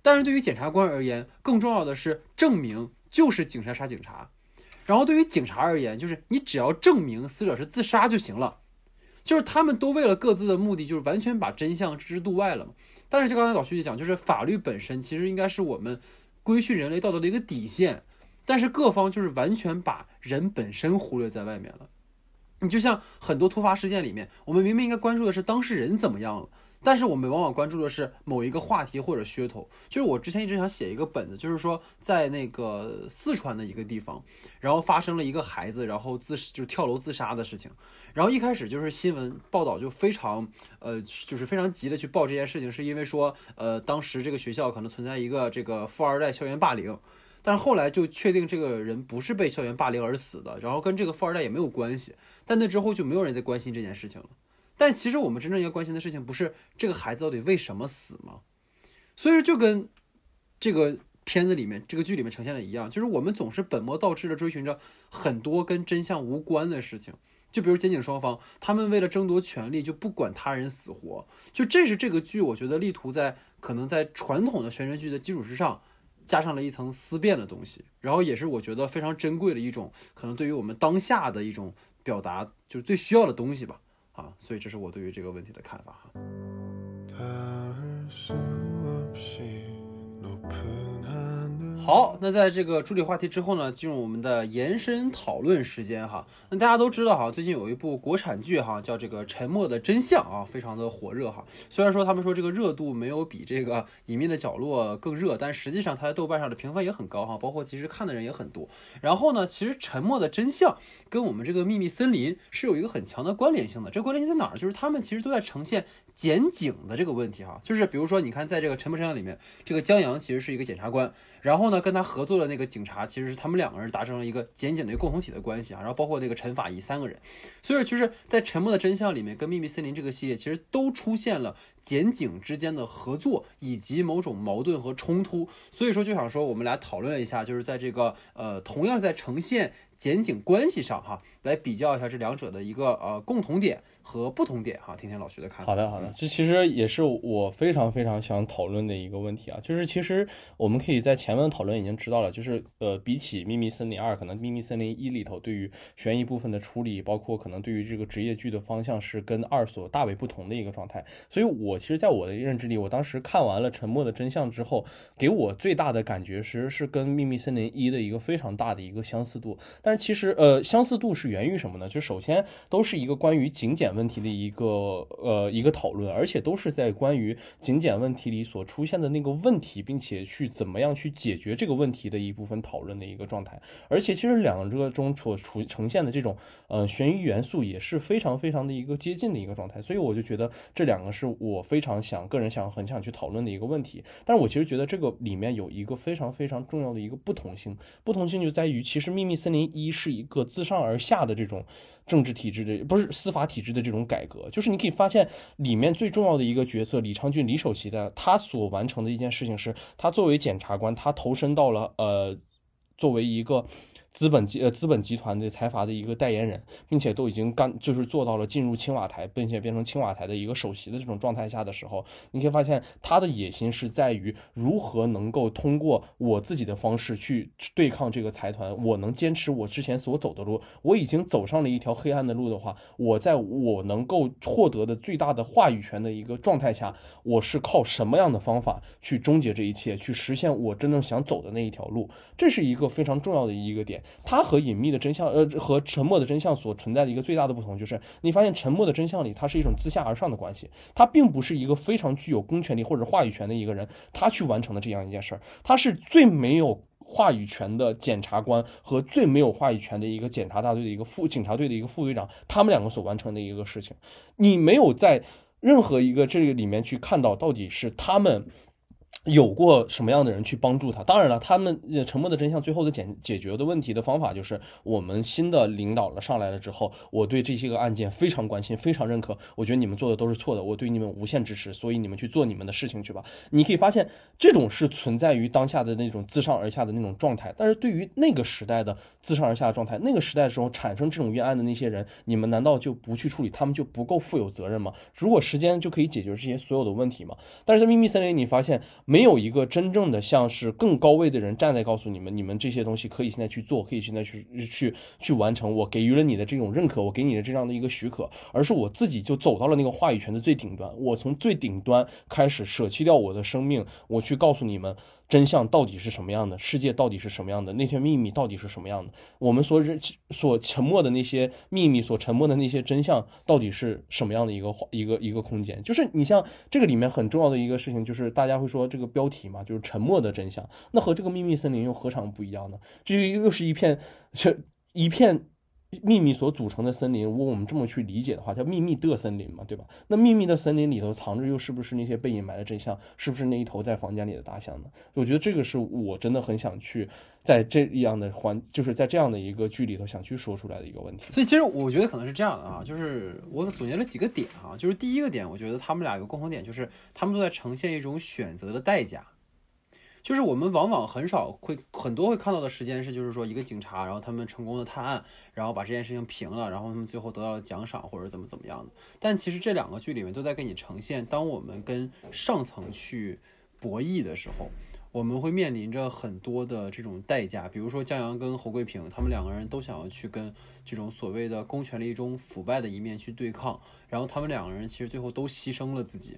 但是对于检察官而言，更重要的是证明就是警察杀警察。然后对于警察而言，就是你只要证明死者是自杀就行了。就是他们都为了各自的目的，就是完全把真相置之度外了嘛。但是就刚才老徐讲，就是法律本身其实应该是我们规训人类道德的一个底线，但是各方就是完全把人本身忽略在外面了。你就像很多突发事件里面，我们明明应该关注的是当事人怎么样了。但是我们往往关注的是某一个话题或者噱头。就是我之前一直想写一个本子，就是说在那个四川的一个地方，然后发生了一个孩子然后自就是跳楼自杀的事情。然后一开始就是新闻报道就非常呃就是非常急的去报这件事情，是因为说呃当时这个学校可能存在一个这个富二代校园霸凌。但是后来就确定这个人不是被校园霸凌而死的，然后跟这个富二代也没有关系。但那之后就没有人再关心这件事情了。但其实我们真正要关心的事情，不是这个孩子到底为什么死吗？所以说，就跟这个片子里面、这个剧里面呈现的一样，就是我们总是本末倒置的追寻着很多跟真相无关的事情。就比如检警双方，他们为了争夺权力，就不管他人死活。就这是这个剧，我觉得力图在可能在传统的悬疑剧的基础之上，加上了一层思辨的东西，然后也是我觉得非常珍贵的一种，可能对于我们当下的一种表达，就是最需要的东西吧。啊，所以这是我对于这个问题的看法哈。好，那在这个处理话题之后呢，进入我们的延伸讨论时间哈。那大家都知道哈，最近有一部国产剧哈，叫这个《沉默的真相》啊，非常的火热哈。虽然说他们说这个热度没有比这个《隐秘的角落》更热，但实际上它在豆瓣上的评分也很高哈，包括其实看的人也很多。然后呢，其实《沉默的真相》跟我们这个《秘密森林》是有一个很强的关联性的。这关联性在哪儿？就是他们其实都在呈现检警的这个问题哈。就是比如说，你看在这个《沉默真相》里面，这个江阳其实是一个检察官。然后呢，跟他合作的那个警察，其实是他们两个人达成了一个简简的共同体的关系啊。然后包括那个陈法医三个人，所以说其实，在《沉默的真相》里面，跟《秘密森林》这个系列，其实都出现了检警之间的合作以及某种矛盾和冲突。所以说，就想说我们俩讨论了一下，就是在这个呃，同样在呈现。检警关系上哈，来比较一下这两者的一个呃共同点和不同点哈，听听老徐的看法。好的，好的，这其实也是我非常非常想讨论的一个问题啊，就是其实我们可以在前面的讨论已经知道了，就是呃，比起《秘密森林二》，可能《秘密森林一》里头对于悬疑部分的处理，包括可能对于这个职业剧的方向是跟二所大为不同的一个状态。所以我我其实，在我的认知里，我当时看完了《沉默的真相》之后，给我最大的感觉其实是跟《秘密森林一》的一个非常大的一个相似度。但是其实，呃，相似度是源于什么呢？就首先都是一个关于警检问题的一个呃一个讨论，而且都是在关于警检问题里所出现的那个问题，并且去怎么样去解决这个问题的一部分讨论的一个状态。而且其实两个中所出呈现的这种呃悬疑元素也是非常非常的一个接近的一个状态。所以我就觉得这两个是我我非常想个人想很想去讨论的一个问题。但是我其实觉得这个里面有一个非常非常重要的一个不同性，不同性就在于其实秘密森林一是。一个自上而下的这种政治体制的，不是司法体制的这种改革，就是你可以发现里面最重要的一个角色李昌俊李首席的，他所完成的一件事情是，他作为检察官，他投身到了呃，作为一个。资本集呃资本集团的财阀的一个代言人，并且都已经干就是做到了进入青瓦台，并且变成青瓦台的一个首席的这种状态下的时候，你可以发现他的野心是在于如何能够通过我自己的方式去对抗这个财团，我能坚持我之前所走的路，我已经走上了一条黑暗的路的话，我在我能够获得的最大的话语权的一个状态下，我是靠什么样的方法去终结这一切，去实现我真正想走的那一条路，这是一个非常重要的一个点。它和隐秘的真相，呃，和沉默的真相所存在的一个最大的不同，就是你发现沉默的真相里，它是一种自下而上的关系，它并不是一个非常具有公权力或者话语权的一个人，他去完成的这样一件事儿，他是最没有话语权的检察官和最没有话语权的一个检察大队的一个副警察队的一个副队长，他们两个所完成的一个事情，你没有在任何一个这个里面去看到到底是他们。有过什么样的人去帮助他？当然了，他们沉默的真相最后的解解决的问题的方法就是我们新的领导了上来了之后，我对这些个案件非常关心，非常认可。我觉得你们做的都是错的，我对你们无限支持，所以你们去做你们的事情去吧。你可以发现，这种是存在于当下的那种自上而下的那种状态。但是对于那个时代的自上而下的状态，那个时代的时候产生这种冤案的那些人，你们难道就不去处理？他们就不够负有责任吗？如果时间就可以解决这些所有的问题吗？但是在秘密森林，你发现没有一个真正的像是更高位的人站在告诉你们，你们这些东西可以现在去做，可以现在去去去完成。我给予了你的这种认可，我给你的这样的一个许可，而是我自己就走到了那个话语权的最顶端。我从最顶端开始舍弃掉我的生命，我去告诉你们。真相到底是什么样的？世界到底是什么样的？那些秘密到底是什么样的？我们所认、所沉默的那些秘密，所沉默的那些真相，到底是什么样的一个一个一个空间？就是你像这个里面很重要的一个事情，就是大家会说这个标题嘛，就是沉默的真相。那和这个秘密森林又何尝不一样呢？这又是一片，这一片。秘密所组成的森林，如果我们这么去理解的话，叫秘密的森林嘛，对吧？那秘密的森林里头藏着又是不是那些被隐埋的真相？是不是那一头在房间里的大象呢？我觉得这个是我真的很想去在这样的环，就是在这样的一个剧里头想去说出来的一个问题。所以其实我觉得可能是这样的啊，就是我总结了几个点啊，就是第一个点，我觉得他们俩有共同点，就是他们都在呈现一种选择的代价。就是我们往往很少会很多会看到的时间是，就是说一个警察，然后他们成功的探案，然后把这件事情平了，然后他们最后得到了奖赏或者怎么怎么样的。但其实这两个剧里面都在给你呈现，当我们跟上层去博弈的时候，我们会面临着很多的这种代价。比如说江阳跟侯桂平，他们两个人都想要去跟这种所谓的公权力中腐败的一面去对抗，然后他们两个人其实最后都牺牲了自己。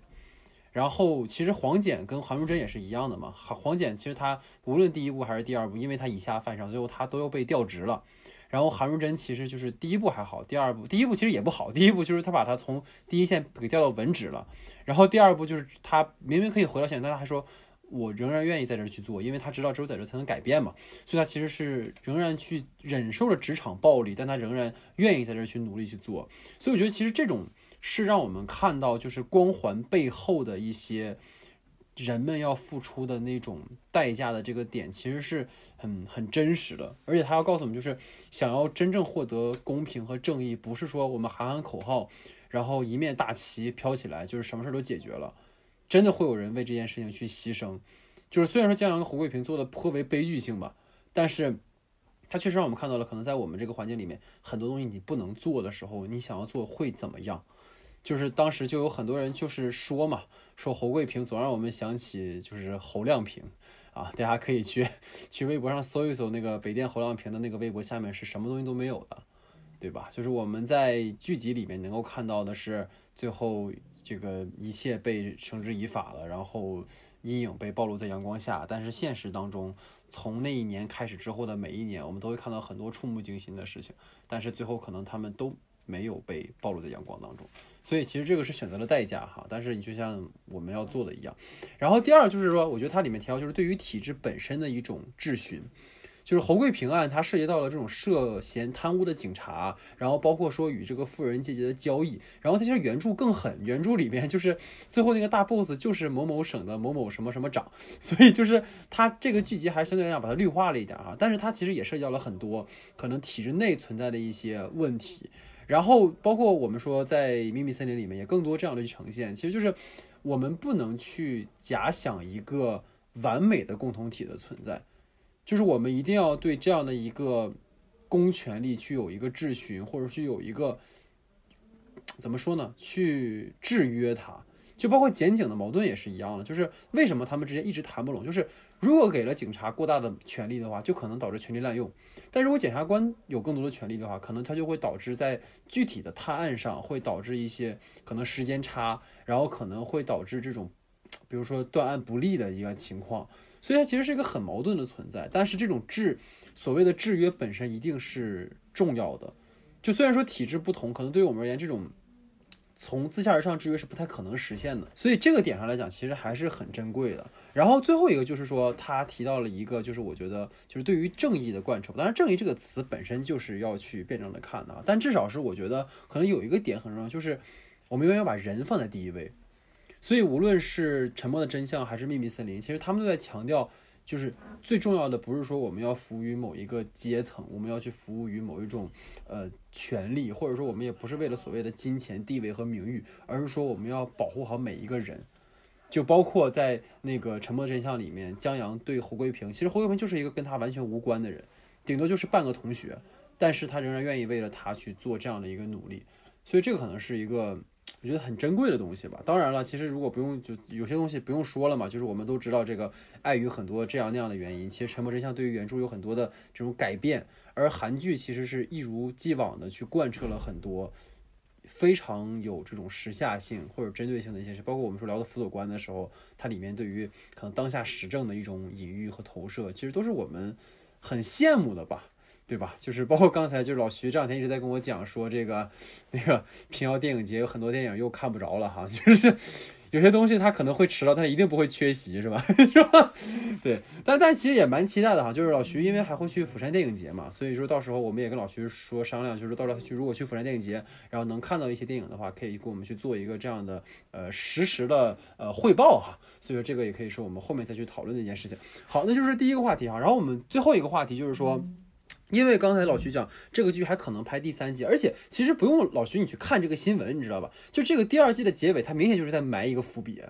然后其实黄简跟韩如真也是一样的嘛。黄简其实他无论第一部还是第二部，因为他以下犯上，最后他都要被调职了。然后韩如真其实就是第一部还好，第二部第一部其实也不好。第一部就是他把他从第一线给调到文职了。然后第二部就是他明明可以回到现，但他还说我仍然愿意在这儿去做，因为他知道只有在这儿才能改变嘛。所以他其实是仍然去忍受着职场暴力，但他仍然愿意在这儿去努力去做。所以我觉得其实这种。是让我们看到，就是光环背后的一些人们要付出的那种代价的这个点，其实是很很真实的。而且他要告诉我们，就是想要真正获得公平和正义，不是说我们喊喊口号，然后一面大旗飘起来，就是什么事都解决了。真的会有人为这件事情去牺牲。就是虽然说江阳跟胡桂平做的颇为悲剧性吧，但是他确实让我们看到了，可能在我们这个环境里面，很多东西你不能做的时候，你想要做会怎么样？就是当时就有很多人就是说嘛，说侯桂平总让我们想起就是侯亮平，啊，大家可以去去微博上搜一搜那个北电侯亮平的那个微博下面是什么东西都没有的，对吧？就是我们在剧集里面能够看到的是最后这个一切被绳之以法了，然后阴影被暴露在阳光下，但是现实当中从那一年开始之后的每一年，我们都会看到很多触目惊心的事情，但是最后可能他们都没有被暴露在阳光当中。所以其实这个是选择了代价哈，但是你就像我们要做的一样。然后第二就是说，我觉得它里面提到就是对于体制本身的一种质询，就是侯贵平案，它涉及到了这种涉嫌贪污的警察，然后包括说与这个富人阶级的交易。然后它其实原著更狠，原著里面就是最后那个大 boss 就是某某省的某某什么什么长，所以就是它这个剧集还是相对来讲把它绿化了一点哈，但是它其实也涉及到了很多可能体制内存在的一些问题。然后包括我们说在《秘密森林》里面也更多这样的去呈现，其实就是我们不能去假想一个完美的共同体的存在，就是我们一定要对这样的一个公权力去有一个质询，或者是有一个怎么说呢，去制约它。就包括检警的矛盾也是一样的，就是为什么他们之间一直谈不拢？就是如果给了警察过大的权力的话，就可能导致权力滥用；但如果检察官有更多的权力的话，可能他就会导致在具体的探案上会导致一些可能时间差，然后可能会导致这种，比如说断案不利的一个情况。所以它其实是一个很矛盾的存在。但是这种制所谓的制约本身一定是重要的。就虽然说体制不同，可能对于我们而言这种。从自下而上制约是不太可能实现的，所以这个点上来讲，其实还是很珍贵的。然后最后一个就是说，他提到了一个，就是我觉得就是对于正义的贯彻。当然，正义这个词本身就是要去辩证的看的，但至少是我觉得可能有一个点很重要，就是我们永远要把人放在第一位。所以无论是《沉默的真相》还是《秘密森林》，其实他们都在强调，就是最重要的不是说我们要服务于某一个阶层，我们要去服务于某一种呃权利，或者说我们也不是为了所谓的金钱、地位和名誉，而是说我们要保护好每一个人。就包括在那个《沉默真相》里面，江阳对侯桂平，其实侯桂平就是一个跟他完全无关的人，顶多就是半个同学，但是他仍然愿意为了他去做这样的一个努力，所以这个可能是一个我觉得很珍贵的东西吧。当然了，其实如果不用就有些东西不用说了嘛，就是我们都知道这个碍于很多这样那样的原因，其实《沉默真相》对于原著有很多的这种改变，而韩剧其实是一如既往的去贯彻了很多。非常有这种时下性或者针对性的一些事，包括我们说聊的辅佐官的时候，它里面对于可能当下时政的一种隐喻和投射，其实都是我们很羡慕的吧，对吧？就是包括刚才就是老徐这两天一直在跟我讲说这个那个平遥电影节有很多电影又看不着了哈，就是。有些东西他可能会迟到，但一定不会缺席，是吧？是吧？对，但但其实也蛮期待的哈。就是老徐因为还会去釜山电影节嘛，所以说到时候我们也跟老徐说商量，就是到时候去如果去釜山电影节，然后能看到一些电影的话，可以给我们去做一个这样的呃实时的呃汇报哈。所以说这个也可以是我们后面再去讨论的一件事情。好，那就是第一个话题哈。然后我们最后一个话题就是说。因为刚才老徐讲这个剧还可能拍第三季，而且其实不用老徐你去看这个新闻，你知道吧？就这个第二季的结尾，它明显就是在埋一个伏笔，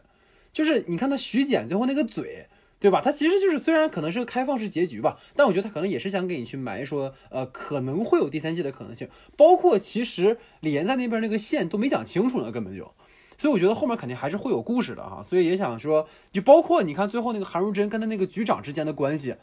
就是你看他徐简最后那个嘴，对吧？他其实就是虽然可能是个开放式结局吧，但我觉得他可能也是想给你去埋说，呃，可能会有第三季的可能性。包括其实李岩在那边那个线都没讲清楚呢，根本就，所以我觉得后面肯定还是会有故事的哈。所以也想说，就包括你看最后那个韩如真跟他那个局长之间的关系。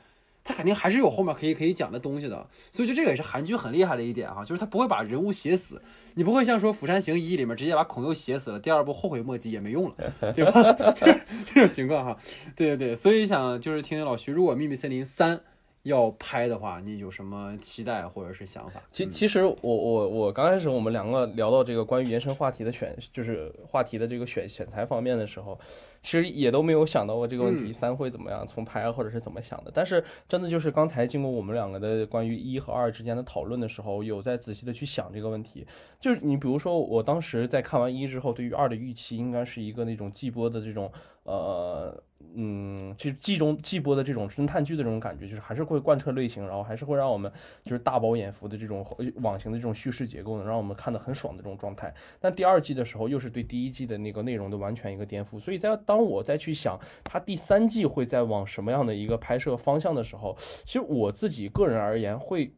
他肯定还是有后面可以可以讲的东西的，所以就这个也是韩剧很厉害的一点哈，就是他不会把人物写死，你不会像说《釜山行一》里面直接把孔侑写死了，第二部后悔莫及也没用了，对吧？就是这种情况哈，对对对，所以想就是听听老徐，如果《秘密森林三》。要拍的话，你有什么期待或者是想法？其其实我我我刚开始我们两个聊到这个关于延伸话题的选，就是话题的这个选选材方面的时候，其实也都没有想到过这个问题三会怎么样重拍或者是怎么想的。但是真的就是刚才经过我们两个的关于一和二之间的讨论的时候，有在仔细的去想这个问题。就是你比如说，我当时在看完一之后，对于二的预期应该是一个那种季播的这种呃。嗯，就是季中季播的这种侦探剧的这种感觉，就是还是会贯彻类型，然后还是会让我们就是大饱眼福的这种网型的这种叙事结构，呢让我们看得很爽的这种状态。但第二季的时候，又是对第一季的那个内容的完全一个颠覆。所以在当我再去想它第三季会在往什么样的一个拍摄方向的时候，其实我自己个人而言会，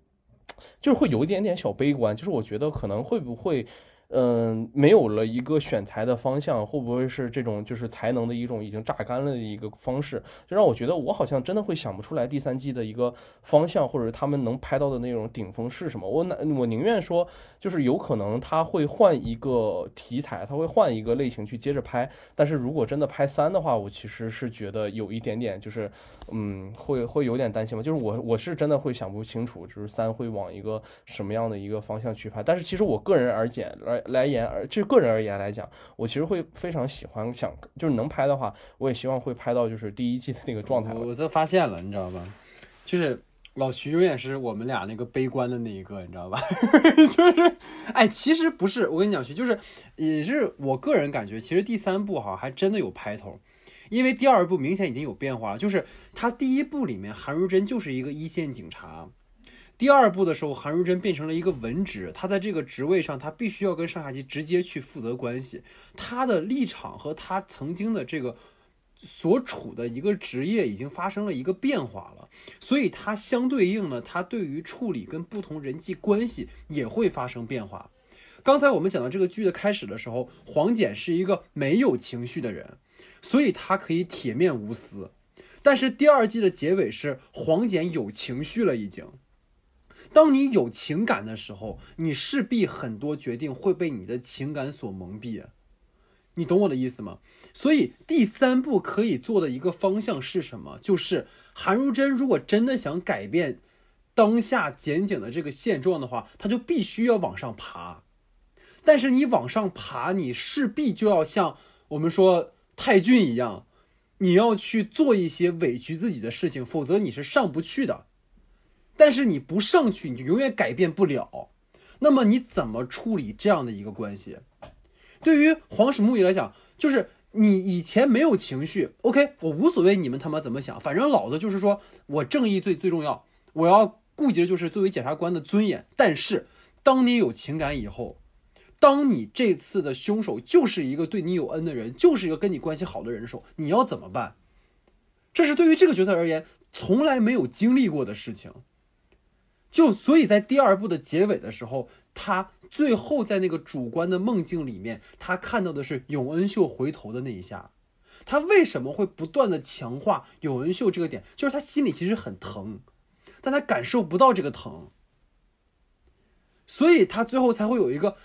就是会有一点点小悲观，就是我觉得可能会不会。嗯，没有了一个选材的方向，会不会是这种就是才能的一种已经榨干了的一个方式？就让我觉得我好像真的会想不出来第三季的一个方向，或者他们能拍到的那种顶峰是什么。我那我宁愿说，就是有可能他会换一个题材，他会换一个类型去接着拍。但是如果真的拍三的话，我其实是觉得有一点点就是，嗯，会会有点担心吧。就是我我是真的会想不清楚，就是三会往一个什么样的一个方向去拍。但是其实我个人而言来。言而就个人而言来讲，我其实会非常喜欢想，就是能拍的话，我也希望会拍到就是第一季的那个状态。我这发现了，你知道吧？就是老徐永远是我们俩那个悲观的那一个，你知道吧？就是，哎，其实不是，我跟你讲，徐就是也是我个人感觉，其实第三部哈还真的有拍头，因为第二部明显已经有变化了，就是他第一部里面韩如真就是一个一线警察。第二部的时候，韩如真变成了一个文职，他在这个职位上，他必须要跟上下级直接去负责关系，他的立场和他曾经的这个所处的一个职业已经发生了一个变化了，所以他相对应呢，他对于处理跟不同人际关系也会发生变化。刚才我们讲到这个剧的开始的时候，黄简是一个没有情绪的人，所以他可以铁面无私，但是第二季的结尾是黄简有情绪了，已经。当你有情感的时候，你势必很多决定会被你的情感所蒙蔽，你懂我的意思吗？所以第三步可以做的一个方向是什么？就是韩如真如果真的想改变当下检警的这个现状的话，他就必须要往上爬。但是你往上爬，你势必就要像我们说太俊一样，你要去做一些委屈自己的事情，否则你是上不去的。但是你不上去，你就永远改变不了。那么你怎么处理这样的一个关系？对于黄始木也来讲，就是你以前没有情绪，OK，我无所谓你们他妈怎么想，反正老子就是说我正义最最重要，我要顾及的就是作为检察官的尊严。但是当你有情感以后，当你这次的凶手就是一个对你有恩的人，就是一个跟你关系好的人的时候，你要怎么办？这是对于这个角色而言从来没有经历过的事情。就所以在第二部的结尾的时候，他最后在那个主观的梦境里面，他看到的是永恩秀回头的那一下。他为什么会不断的强化永恩秀这个点？就是他心里其实很疼，但他感受不到这个疼，所以他最后才会有一个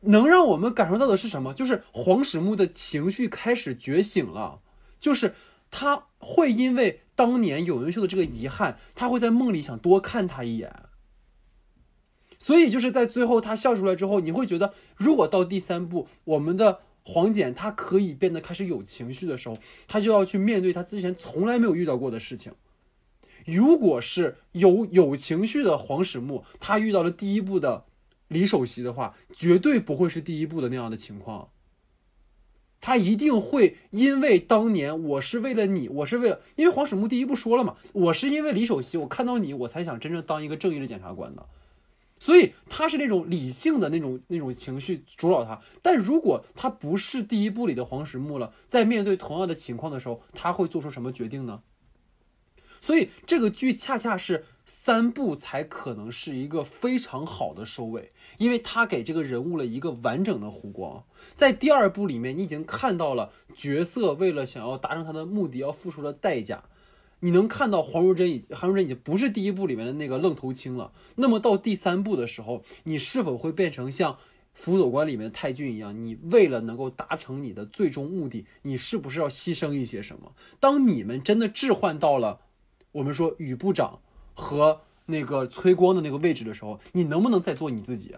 能让我们感受到的是什么？就是黄始木的情绪开始觉醒了，就是他会因为当年永恩秀的这个遗憾，他会在梦里想多看他一眼。所以就是在最后他笑出来之后，你会觉得，如果到第三部，我们的黄简他可以变得开始有情绪的时候，他就要去面对他之前从来没有遇到过的事情。如果是有有情绪的黄始木，他遇到了第一部的李守锡的话，绝对不会是第一部的那样的情况。他一定会因为当年我是为了你，我是为了，因为黄始木第一部说了嘛，我是因为李守锡，我看到你，我才想真正当一个正义的检察官的。所以他是那种理性的那种那种情绪主导他，但如果他不是第一部里的黄石木了，在面对同样的情况的时候，他会做出什么决定呢？所以这个剧恰恰是三部才可能是一个非常好的收尾，因为他给这个人物了一个完整的弧光。在第二部里面，你已经看到了角色为了想要达成他的目的要付出的代价。你能看到黄如珍已韩如珍已经不是第一部里面的那个愣头青了。那么到第三部的时候，你是否会变成像辅佐官里面的太君一样？你为了能够达成你的最终目的，你是不是要牺牲一些什么？当你们真的置换到了我们说宇部长和那个崔光的那个位置的时候，你能不能再做你自己？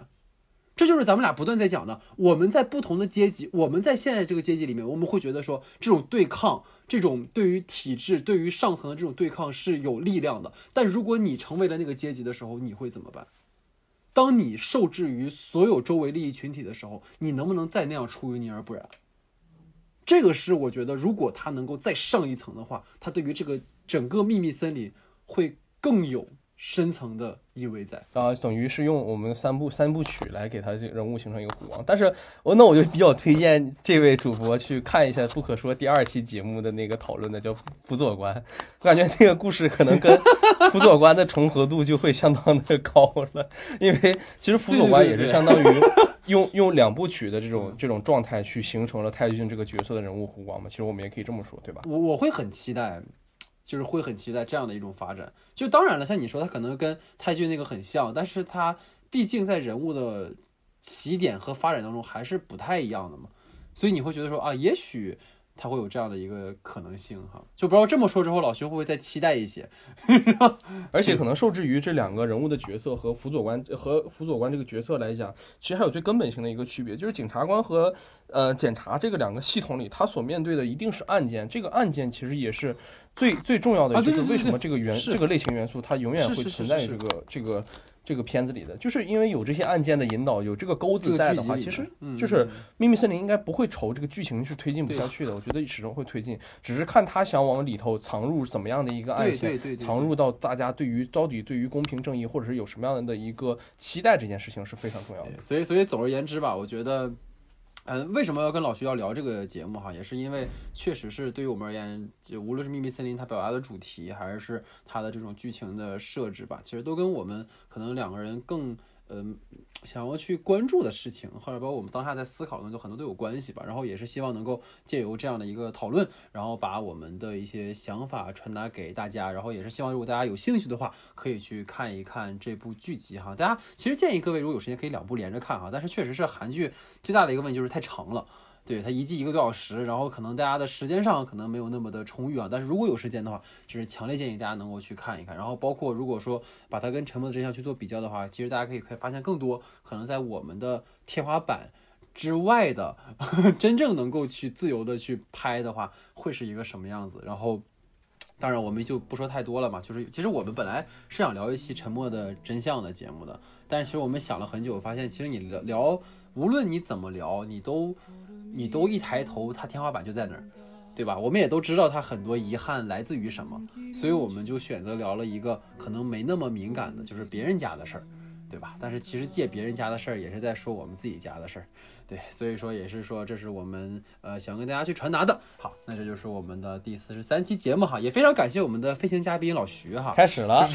这就是咱们俩不断在讲的。我们在不同的阶级，我们在现在这个阶级里面，我们会觉得说这种对抗，这种对于体制、对于上层的这种对抗是有力量的。但如果你成为了那个阶级的时候，你会怎么办？当你受制于所有周围利益群体的时候，你能不能再那样出淤泥而不染？这个是我觉得，如果他能够再上一层的话，他对于这个整个秘密森林会更有。深层的意味在啊，等于是用我们三部三部曲来给他这人物形成一个弧光。但是我那我就比较推荐这位主播去看一下《不可说》第二期节目的那个讨论的，叫辅佐官。我 感觉那个故事可能跟 辅佐官的重合度就会相当的高了，因为其实辅佐官也是相当于 用用两部曲的这种这种状态去形成了太君这个角色的人物弧光嘛。其实我们也可以这么说，对吧？我我会很期待。就是会很期待这样的一种发展。就当然了，像你说，他可能跟泰俊那个很像，但是他毕竟在人物的起点和发展当中还是不太一样的嘛。所以你会觉得说啊，也许。他会有这样的一个可能性哈，就不知道这么说之后，老徐会不会再期待一些？而且可能受制于这两个人物的角色和辅佐官和辅佐官这个角色来讲，其实还有最根本性的一个区别，就是检察官和呃检察这个两个系统里，他所面对的一定是案件，这个案件其实也是最最重要的，就是为什么这个元这个类型元素它永远会存在于这个这个。这个片子里的，就是因为有这些案件的引导，有这个钩子在的话，其实就是秘密森林应该不会愁这个剧情是推进不下去的。我觉得始终会推进，只是看他想往里头藏入怎么样的一个案件，藏入到大家对于到底对于公平正义或者是有什么样的一个期待，这件事情是非常重要的。所以，所以总而言之吧，我觉得。嗯，为什么要跟老徐要聊这个节目哈？也是因为确实是对于我们而言，就无论是秘密森林它表达的主题，还是它的这种剧情的设置吧，其实都跟我们可能两个人更。嗯，想要去关注的事情，或者包括我们当下在思考的，就很多都有关系吧。然后也是希望能够借由这样的一个讨论，然后把我们的一些想法传达给大家。然后也是希望，如果大家有兴趣的话，可以去看一看这部剧集哈。大家其实建议各位，如果有时间可以两部连着看哈。但是确实是韩剧最大的一个问题就是太长了。对它一季一个多小时，然后可能大家的时间上可能没有那么的充裕啊。但是如果有时间的话，就是强烈建议大家能够去看一看。然后包括如果说把它跟《沉默的真相》去做比较的话，其实大家可以可以发现更多可能在我们的天花板之外的 真正能够去自由的去拍的话，会是一个什么样子。然后当然我们就不说太多了嘛。就是其实我们本来是想聊一期《沉默的真相》的节目的，但是其实我们想了很久，发现其实你聊聊。无论你怎么聊，你都你都一抬头，它天花板就在那儿，对吧？我们也都知道它很多遗憾来自于什么，所以我们就选择聊了一个可能没那么敏感的，就是别人家的事儿，对吧？但是其实借别人家的事儿，也是在说我们自己家的事儿。对，所以说也是说，这是我们呃想跟大家去传达的。好，那这就是我们的第四十三期节目哈，也非常感谢我们的飞行嘉宾老徐哈。开始了，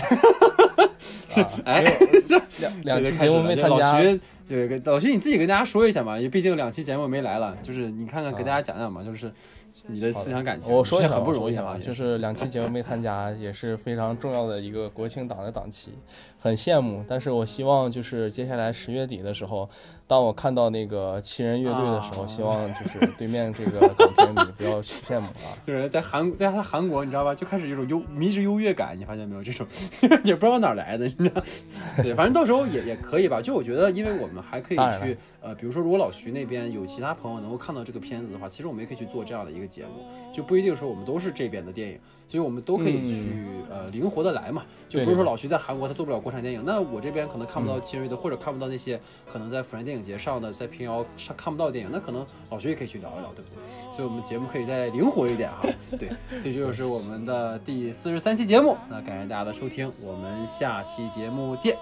哎，两两期节目没参加，老徐就是跟老徐你自己跟大家说一下嘛，因为毕竟两期节目没来了，就是你看看给大家讲讲嘛，就是你的思想感情。我说一下，很不容易啊，就是两期节目没参加，也是非常重要的一个国庆档的档期，很羡慕。但是我希望就是接下来十月底的时候。当我看到那个七人乐队的时候，希望就是对面这个港片迷不要羡慕啊！就是在韩在他韩国，你知道吧，就开始有种优迷之优越感，你发现没有？这种也不知道哪来的，你知道？对，反正到时候也也可以吧。就我觉得，因为我们还可以去呃，比如说，如果老徐那边有其他朋友能够看到这个片子的话，其实我们也可以去做这样的一个节目，就不一定说我们都是这边的电影。所以我们都可以去呃灵活的来嘛，就不是说老徐在韩国他做不了国产电影，那我这边可能看不到七人乐队，或者看不到那些可能在釜山电影节上的在平遥上看不到电影，那可能老徐也可以去聊一聊，对不对？所以我们节目可以再灵活一点哈，对，所以这就是我们的第四十三期节目，那感谢大家的收听，我们下期节目见。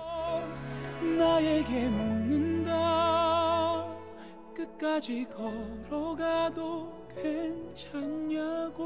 끝까지 걸어가도 괜찮냐고